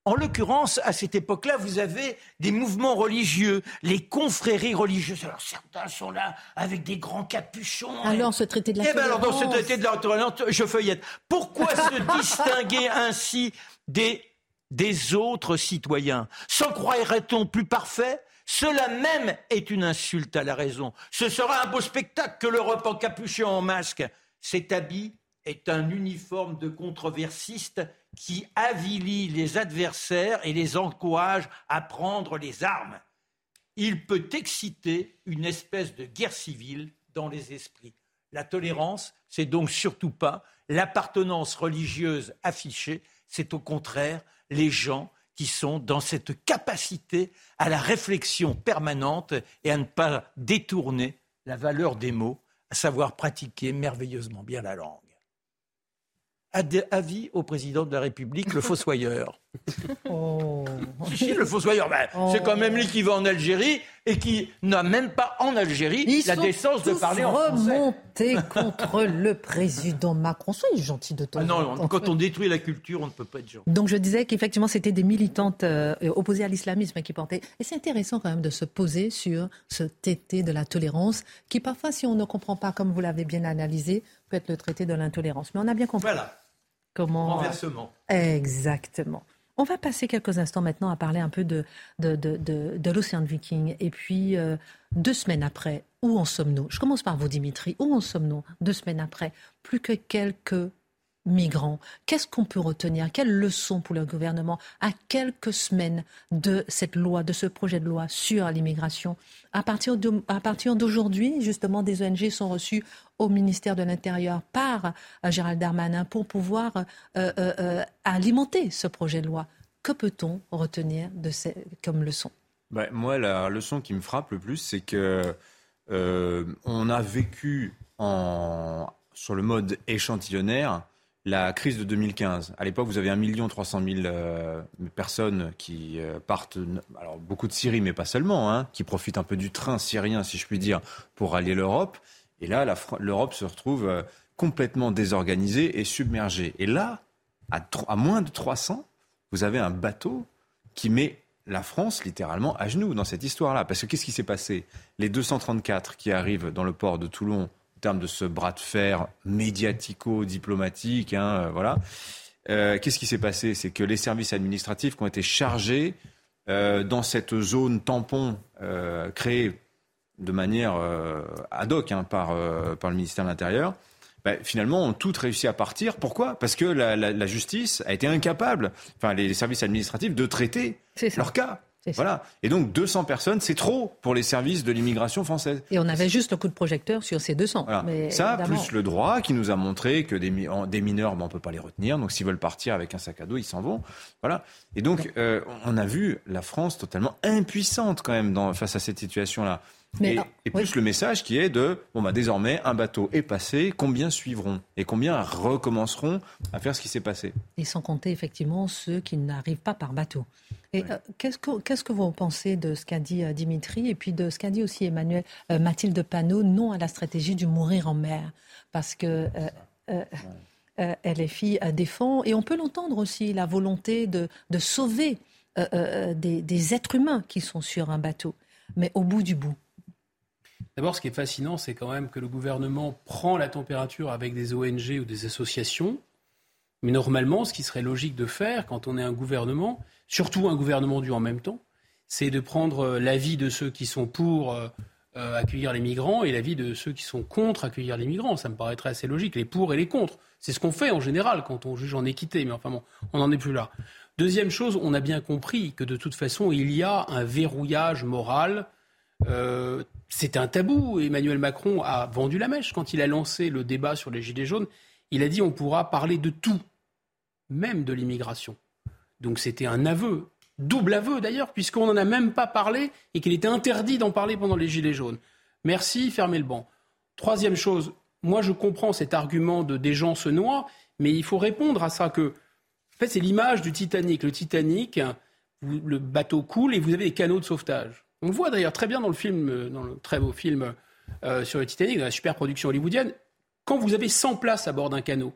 En l'occurrence, à cette époque-là, vous avez des mouvements religieux, les confréries religieuses. Alors certains sont là avec des grands capuchons. Alors ce traité de la Eh bien alors dans ce traité de la tolérance, je feuillette. Pourquoi se distinguer ainsi des, des autres citoyens? S'en croirait-on plus parfait? Cela même est une insulte à la raison. Ce sera un beau spectacle que l'Europe en capuchon en masque. Cet habit est un uniforme de controversiste qui avilit les adversaires et les encourage à prendre les armes. Il peut exciter une espèce de guerre civile dans les esprits. La tolérance, c'est donc surtout pas l'appartenance religieuse affichée, c'est au contraire les gens qui sont dans cette capacité à la réflexion permanente et à ne pas détourner la valeur des mots, à savoir pratiquer merveilleusement bien la langue avis au président de la République, le fossoyeur. Oh. le fossoyeur, ben, c'est quand même lui qui va en Algérie et qui n'a même pas en Algérie la décence de parler en français. remonter contre le président Macron. Soyez gentil de temps ah Non, quand on détruit la culture, on ne peut pas être gentil. Donc je disais qu'effectivement, c'était des militantes euh, opposées à l'islamisme qui portaient. Et c'est intéressant quand même de se poser sur ce tété de la tolérance qui parfois, si on ne comprend pas, comme vous l'avez bien analysé, peut être le traité de l'intolérance. Mais on a bien compris. Voilà. Comment... Renversement. Exactement. On va passer quelques instants maintenant à parler un peu de, de, de, de, l'Océan Viking. Et puis, euh, deux semaines après, où en sommes-nous? Je commence par vous, Dimitri. Où en sommes-nous? Deux semaines après, plus que quelques migrants. Qu'est-ce qu'on peut retenir? Quelle leçon pour le gouvernement à quelques semaines de cette loi, de ce projet de loi sur l'immigration? À partir d'aujourd'hui, justement, des ONG sont reçues au ministère de l'Intérieur par euh, Gérald Darmanin pour pouvoir euh, euh, alimenter ce projet de loi. Que peut-on retenir de ces, comme leçon? Ben, Moi, la leçon qui me frappe le plus, c'est que on a vécu en, sur le mode échantillonnaire la crise de 2015. À l'époque, vous avez 1 300 000 personnes qui euh, partent, alors beaucoup de Syrie, mais pas seulement, hein, qui profitent un peu du train syrien, si je puis dire, pour aller l'Europe. Et là, l'Europe se retrouve euh, complètement désorganisée et submergée. Et là, à, à moins de 300, vous avez un bateau qui met la France littéralement à genoux dans cette histoire-là. Parce que qu'est-ce qui s'est passé? Les 234 qui arrivent dans le port de Toulon termes de ce bras de fer médiatico-diplomatique. Hein, euh, voilà. Euh, qu'est-ce qui s'est passé? C'est que les services administratifs qui ont été chargés euh, dans cette zone tampon créée de manière ad hoc hein, par, par le ministère de l'Intérieur, ben, finalement ont toutes réussi à partir. Pourquoi? Parce que la, la, justice a été incapable, enfin les services administratifs, de traiter leur cas. Voilà. Et donc 200 personnes, c'est trop pour les services de l'immigration française. Et on avait juste le coup de projecteur sur ces 200. Mais Ça, plus le droit qui nous a montré que des, des mineurs, ben, on ne peut pas les retenir. Donc s'ils veulent partir avec un sac à dos, ils s'en vont. Voilà. Et donc euh, on a vu la France totalement impuissante quand même dans, face à cette situation-là. Et, ah, plus le message qui est de bon bah désormais un bateau est passé, combien suivront et combien recommenceront à faire ce qui s'est passé? Et sans compter effectivement ceux qui n'arrivent pas par bateau. Et euh, qu'est-ce que qu'est-ce que vous pensez de ce qu'a dit euh, Dimitri et puis de ce qu'a dit aussi Emmanuel euh, Mathilde Panot non à la stratégie du mourir en mer? Parce que LFI défend et on peut l'entendre aussi la volonté de, de sauver des, des êtres humains qui sont sur un bateau, mais au bout du bout. D'abord, ce qui est fascinant, c'est quand même que le gouvernement prend la température avec des ONG ou des associations. Mais normalement, ce qui serait logique de faire quand on est un gouvernement, surtout un gouvernement du en même temps, c'est de prendre euh, l'avis de ceux qui sont pour euh, euh, accueillir les migrants et l'avis de ceux qui sont contre accueillir les migrants. Ça me paraîtrait assez logique, les pour et les contre. C'est ce qu'on fait en général quand on juge en équité, mais enfin bon, on n'en est plus là. Deuxième chose, on a bien compris que de toute façon, il y a un verrouillage moral euh, c'est un tabou. Emmanuel Macron a vendu la mèche quand il a lancé le débat sur les Gilets jaunes. Il a dit on pourra parler de tout, même de l'immigration. Donc c'était un aveu, double aveu d'ailleurs, puisqu'on n'en a même pas parlé et qu'il était interdit d'en parler pendant les Gilets jaunes. Merci, fermez le banc. Troisième chose, moi je comprends cet argument de des gens se noient, mais il faut répondre à ça que, en fait, c'est l'image du Titanic. Le Titanic, le bateau coule et vous avez des canaux de sauvetage. On le voit d'ailleurs très bien dans le film, euh, dans le très beau film euh, sur le Titanic, dans la super production hollywoodienne. Quand vous avez 100 places à bord d'un canot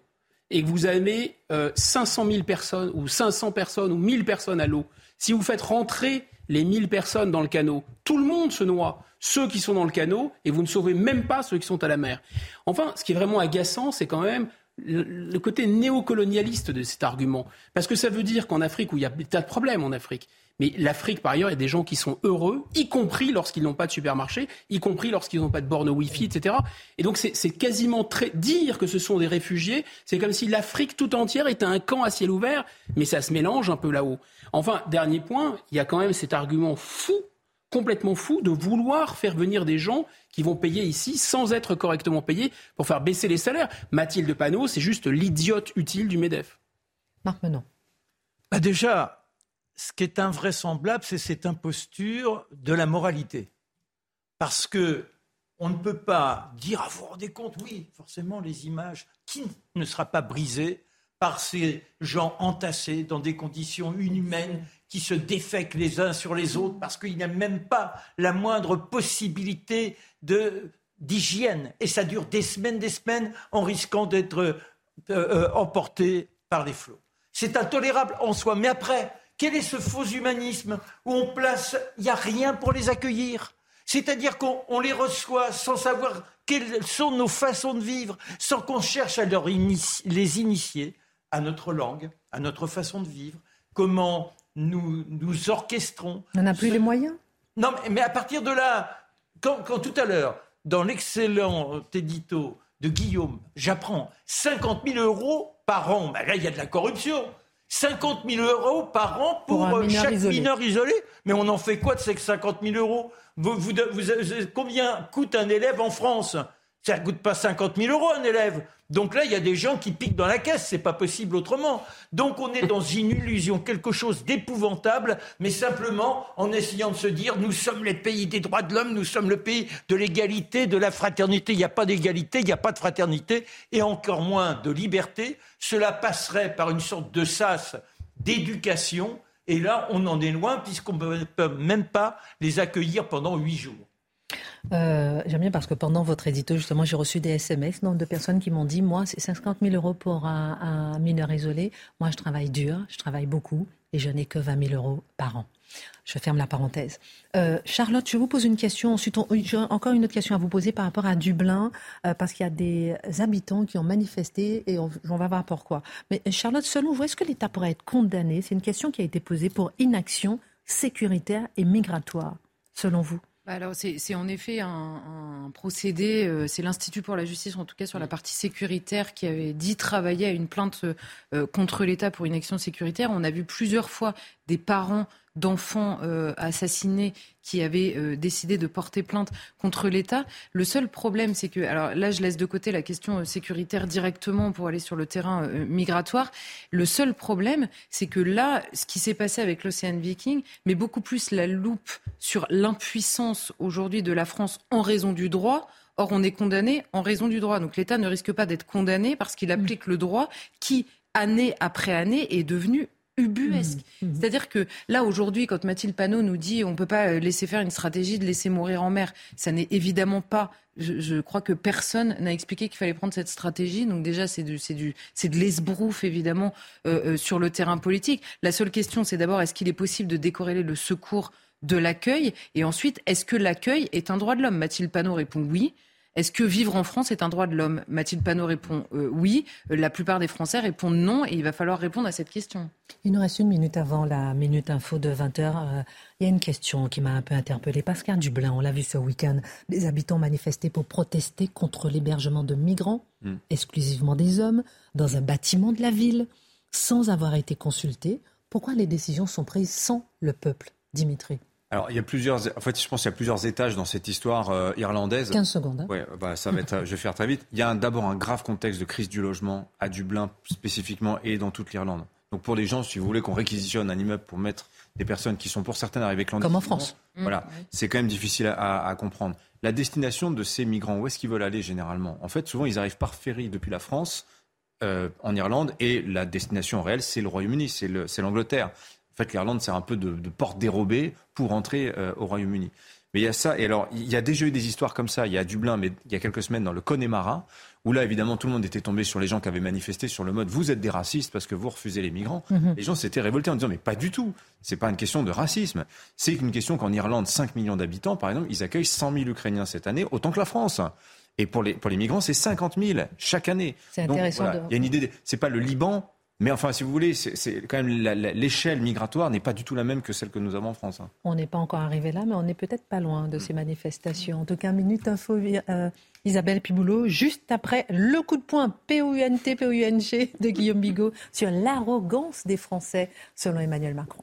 et que vous avez 500 euh, 000 personnes ou 500 personnes ou 1000 personnes à l'eau, si vous faites rentrer les 1000 personnes dans le canot, tout le monde se noie. Ceux qui sont dans le canot et vous ne sauvez même pas ceux qui sont à la mer. Enfin, ce qui est vraiment agaçant, c'est quand même le côté néocolonialiste de cet argument. Parce que ça veut dire qu'en Afrique, où il y a des tas de problèmes en Afrique, mais l'Afrique, par ailleurs, il y a des gens qui sont heureux, y compris lorsqu'ils n'ont pas de supermarché, y compris lorsqu'ils n'ont pas de borne Wi-Fi, etc. Et donc, c'est quasiment très... dire que ce sont des réfugiés, c'est comme si l'Afrique tout entière était un camp à ciel ouvert, mais ça se mélange un peu là-haut. Enfin, dernier point, il y a quand même cet argument fou complètement fou de vouloir faire venir des gens qui vont payer ici sans être correctement payés pour faire baisser les salaires. Mathilde Panot, c'est juste l'idiote utile du MEDEF. Marc Menon. Bah déjà, ce qui est invraisemblable, c'est cette imposture de la moralité. Parce que on ne peut pas dire, à vous rendez compte, oui, forcément, les images, qui ne sera pas brisée par ces gens entassés dans des conditions inhumaines qui se défèquent les uns sur les autres parce qu'il n'y a même pas la moindre possibilité d'hygiène. Et ça dure des semaines, des semaines en risquant d'être euh, euh, emporté par les flots. C'est intolérable en soi. Mais après, quel est ce faux humanisme où on place, il n'y a rien pour les accueillir? C'est-à-dire qu'on les reçoit sans savoir quelles sont nos façons de vivre, sans qu'on cherche à leur les initier à notre langue, à notre façon de vivre, comment nous nous orchestrons. On n'a plus les moyens? Non, mais à partir de là, quand, tout à l'heure, dans l'excellent édito de Guillaume, j'apprends 50 000 euros par an, ben là il y a de la corruption. 50 000 euros par an pour, euh, chaque mineur isolé. Mais on en fait quoi de ces 50 000 euros? Combien coûte un élève en France? Ça ne coûte pas 50 000 euros un élève. Donc là, il y a des gens qui piquent dans la caisse, c'est pas possible autrement. Donc on est dans une illusion, quelque chose d'épouvantable, mais simplement en essayant de se dire nous sommes les pays des droits de l'homme, nous sommes le pays de l'égalité, de la fraternité. Il n'y a pas d'égalité, il n'y a pas de fraternité, et encore moins de liberté. Cela passerait par une sorte de sas d'éducation, et là on en est loin puisqu'on ne peut même pas les accueillir pendant huit jours. Euh, j'aime bien parce que pendant votre édito, justement, j'ai reçu des SMS de personnes qui m'ont dit Moi, c'est 50 000 euros pour un, mineur isolé. Moi, je travaille dur, je travaille beaucoup et je n'ai que 20 000 euros par an. Je ferme la parenthèse. Euh, Charlotte, je vous pose une question. Ensuite, j'ai encore une autre question à vous poser par rapport à Dublin, euh, parce qu'il y a des habitants qui ont manifesté et on, on, va voir pourquoi. Mais Charlotte, selon vous, est-ce que l'État pourrait être condamné? C'est une question qui a été posée pour inaction sécuritaire et migratoire, selon vous alors c'est en effet un, procédé, euh, c'est l'Institut pour la justice, en tout cas sur la partie sécuritaire, qui avait dit travailler à une plainte euh, contre l'État pour une action sécuritaire. On a vu plusieurs fois des parents d'enfants euh, assassinés qui avaient euh, décidé de porter plainte contre l'État. Le seul problème, c'est que, alors là, je laisse de côté la question sécuritaire directement pour aller sur le terrain migratoire. Le seul problème, c'est que là, ce qui s'est passé avec l'Océan Viking met beaucoup plus la loupe sur l'impuissance aujourd'hui de la France en raison du droit Or, on est condamné en raison du droit. Donc l'État ne risque pas d'être condamné parce qu'il applique le droit qui, année après année, est devenu ubuesque. Mmh, mmh. C'est-à-dire que là, aujourd'hui, quand Mathilde Panot nous dit on ne peut pas euh, laisser faire une stratégie de laisser mourir en mer, ça n'est évidemment pas. Je, crois que personne n'a expliqué qu'il fallait prendre cette stratégie. Donc déjà, c'est du, c'est du, c'est de l'esbrouf évidemment euh, euh, sur le terrain politique. La seule question, c'est d'abord est-ce qu'il est possible de décorréler le secours de l'accueil? Et ensuite, est-ce que l'accueil est un droit de l'homme? Mathilde Panot répond oui. Est-ce que vivre en France est un droit de l'homme? Mathilde Panot répond euh, oui. La plupart des Français répondent non et il va falloir répondre à cette question. Il nous reste une minute avant la minute info de 20h. Euh, il y a une question qui m'a un peu interpellée. Pascal Dublin, on l'a vu ce week-end, des habitants manifestaient pour protester contre l'hébergement de migrants, hmm. exclusivement des hommes, dans un bâtiment de la ville, sans avoir été consultés. Pourquoi les décisions sont prises sans le peuple, Dimitri alors, il y a plusieurs. En fait, je pense qu'il y a plusieurs étages dans cette histoire euh, irlandaise. 15 secondes. Hein. Ouais, bah, ça va être. je vais faire très vite. Il y a d'abord un grave contexte de crise du logement à Dublin spécifiquement et dans toute l'Irlande. Donc, pour les gens, si vous voulez qu'on réquisitionne un immeuble pour mettre des personnes qui sont pour certaines arrivées clandestinement, comme en France. Voilà, mmh, c'est quand même difficile à, à, comprendre. La destination de ces migrants, où est-ce qu'ils veulent aller généralement? En fait, souvent, ils arrivent par ferry depuis la France. Euh, en Irlande et la destination réelle, c'est le Royaume-Uni, c'est l'Angleterre. En fait, l'Irlande, c'est un peu de, porte dérobée pour entrer euh, au Royaume-Uni. Mais il y a ça, et alors, il y a déjà eu des histoires comme ça. Il y a Dublin, mais il y a quelques semaines, dans le Connemara, où là, évidemment, tout le monde était tombé sur les gens qui avaient manifesté sur le mode vous êtes des racistes parce que vous refusez les migrants. Mhm. Les gens s'étaient révoltés en disant mais pas du tout. C'est pas une question de racisme. C'est une question qu'en Irlande, 5 millions d'habitants, par exemple, ils accueillent 100 000 Ukrainiens cette année, autant que la France. Et pour les, pour les migrants, c'est 50 000 chaque année. C'est intéressant. Il y a une idée. C'est pas le Liban mais enfin, si vous voulez, c'est quand même l'échelle migratoire n'est pas du tout la même que celle que nous avons en France. Hein. On n'est pas encore arrivé là, mais on n'est peut-être pas loin de ces manifestations. En tout cas, minute info, euh, Isabelle Piboulot, juste après le coup de poing P-O-U-N-T, P-O-U-N-G de Guillaume Bigot sur l'arrogance des Français, selon Emmanuel Macron.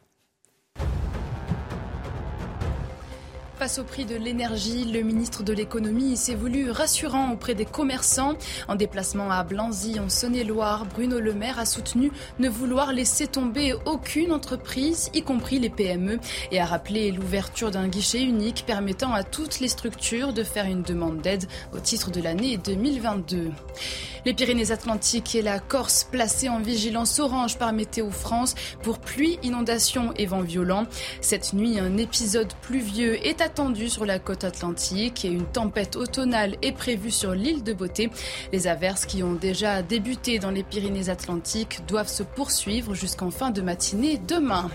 Face au prix de l'énergie, le ministre de l'économie s'est voulu rassurant auprès des commerçants. En déplacement à Blanzy, en Saône-et-Loire, Bruno Le Maire a soutenu ne vouloir laisser tomber aucune entreprise, y compris les PME, et a rappelé l'ouverture d'un guichet unique permettant à toutes les structures de faire une demande d'aide au titre de l'année 2022. Les Pyrénées-Atlantiques et la Corse placées en vigilance orange par Météo France pour pluie, inondations et vents violents. Cette nuit, un épisode pluvieux est attendu sur la côte atlantique et une tempête automnale est prévue sur l'île de Beauté. Les averses qui ont déjà débuté dans les Pyrénées-Atlantiques doivent se poursuivre jusqu'en fin de matinée demain.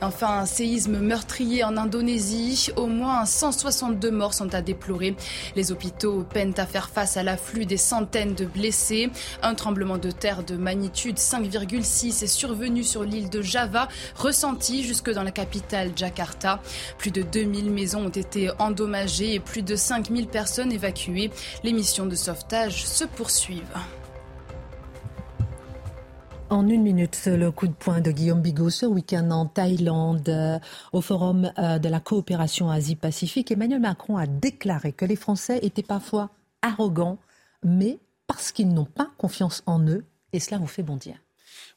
Enfin, un séisme meurtrier en Indonésie. Au moins 162 morts sont à déplorer. Les hôpitaux peinent à faire face à l'afflux des centaines de blessés. Un tremblement de terre de magnitude 5,6 est survenu sur l'île de Java, ressenti jusque dans la capitale Jakarta. Plus de 2000 maisons ont été endommagées et plus de 5000 personnes évacuées. Les missions de sauvetage se poursuivent. En une minute, le coup de poing de Guillaume Bigot ce week-end en Thaïlande euh, au forum euh, de la coopération Asie-Pacifique. Emmanuel Macron a déclaré que les Français étaient parfois arrogants, mais parce qu'ils n'ont pas confiance en eux, et cela vous fait bondir.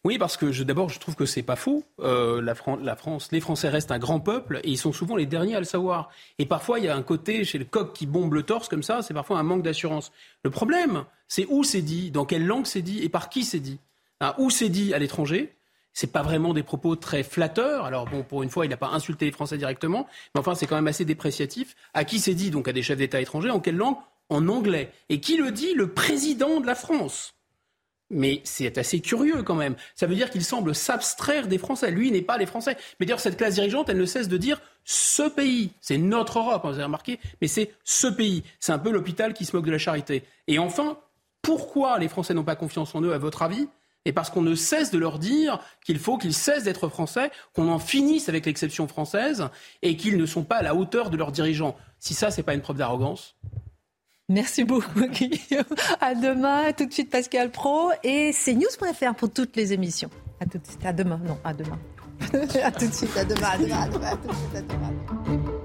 Oui, parce que d'abord, je trouve que c'est pas faux. Euh, la, la, France, les Français restent un grand peuple et ils sont souvent les derniers à le savoir. Et parfois, il y a un côté chez le coq qui bombe le torse comme ça, c'est parfois un manque d'assurance. Le problème, c'est où c'est dit, dans quelle langue c'est dit et par qui c'est dit. Hein, où c'est dit à l'étranger. C'est pas vraiment des propos très flatteurs. Alors bon, pour une fois, il n'a pas insulté les Français directement, mais enfin, c'est quand même assez dépréciatif. À qui c'est dit Donc à des chefs d'État étrangers. En quelle langue? En anglais. Et qui le dit? Le président de la France. Mais c'est assez curieux quand même. Ça veut dire qu'il semble s'abstraire des Français. Lui n'est pas les Français. Mais d'ailleurs, cette classe dirigeante, elle ne cesse de dire ce pays. C'est notre Europe, hein, vous avez remarqué, mais c'est ce pays. C'est un peu l'hôpital qui se moque de la charité. Et enfin, pourquoi les Français n'ont pas confiance en eux, à votre avis? Et parce qu'on ne cesse de leur dire qu'il faut qu'ils cessent d'être français, qu'on en finisse avec l'exception française et qu'ils ne sont pas à la hauteur de leurs dirigeants. Si ça, c'est pas une preuve d'arrogance. Merci beaucoup, Guillaume. À demain. Tout de suite, Pascal Pro et c'est news.fr pour toutes les émissions. À tout de suite. À demain. Non, à demain. à tout de suite, à demain, à demain, à demain, à tout de suite, à demain.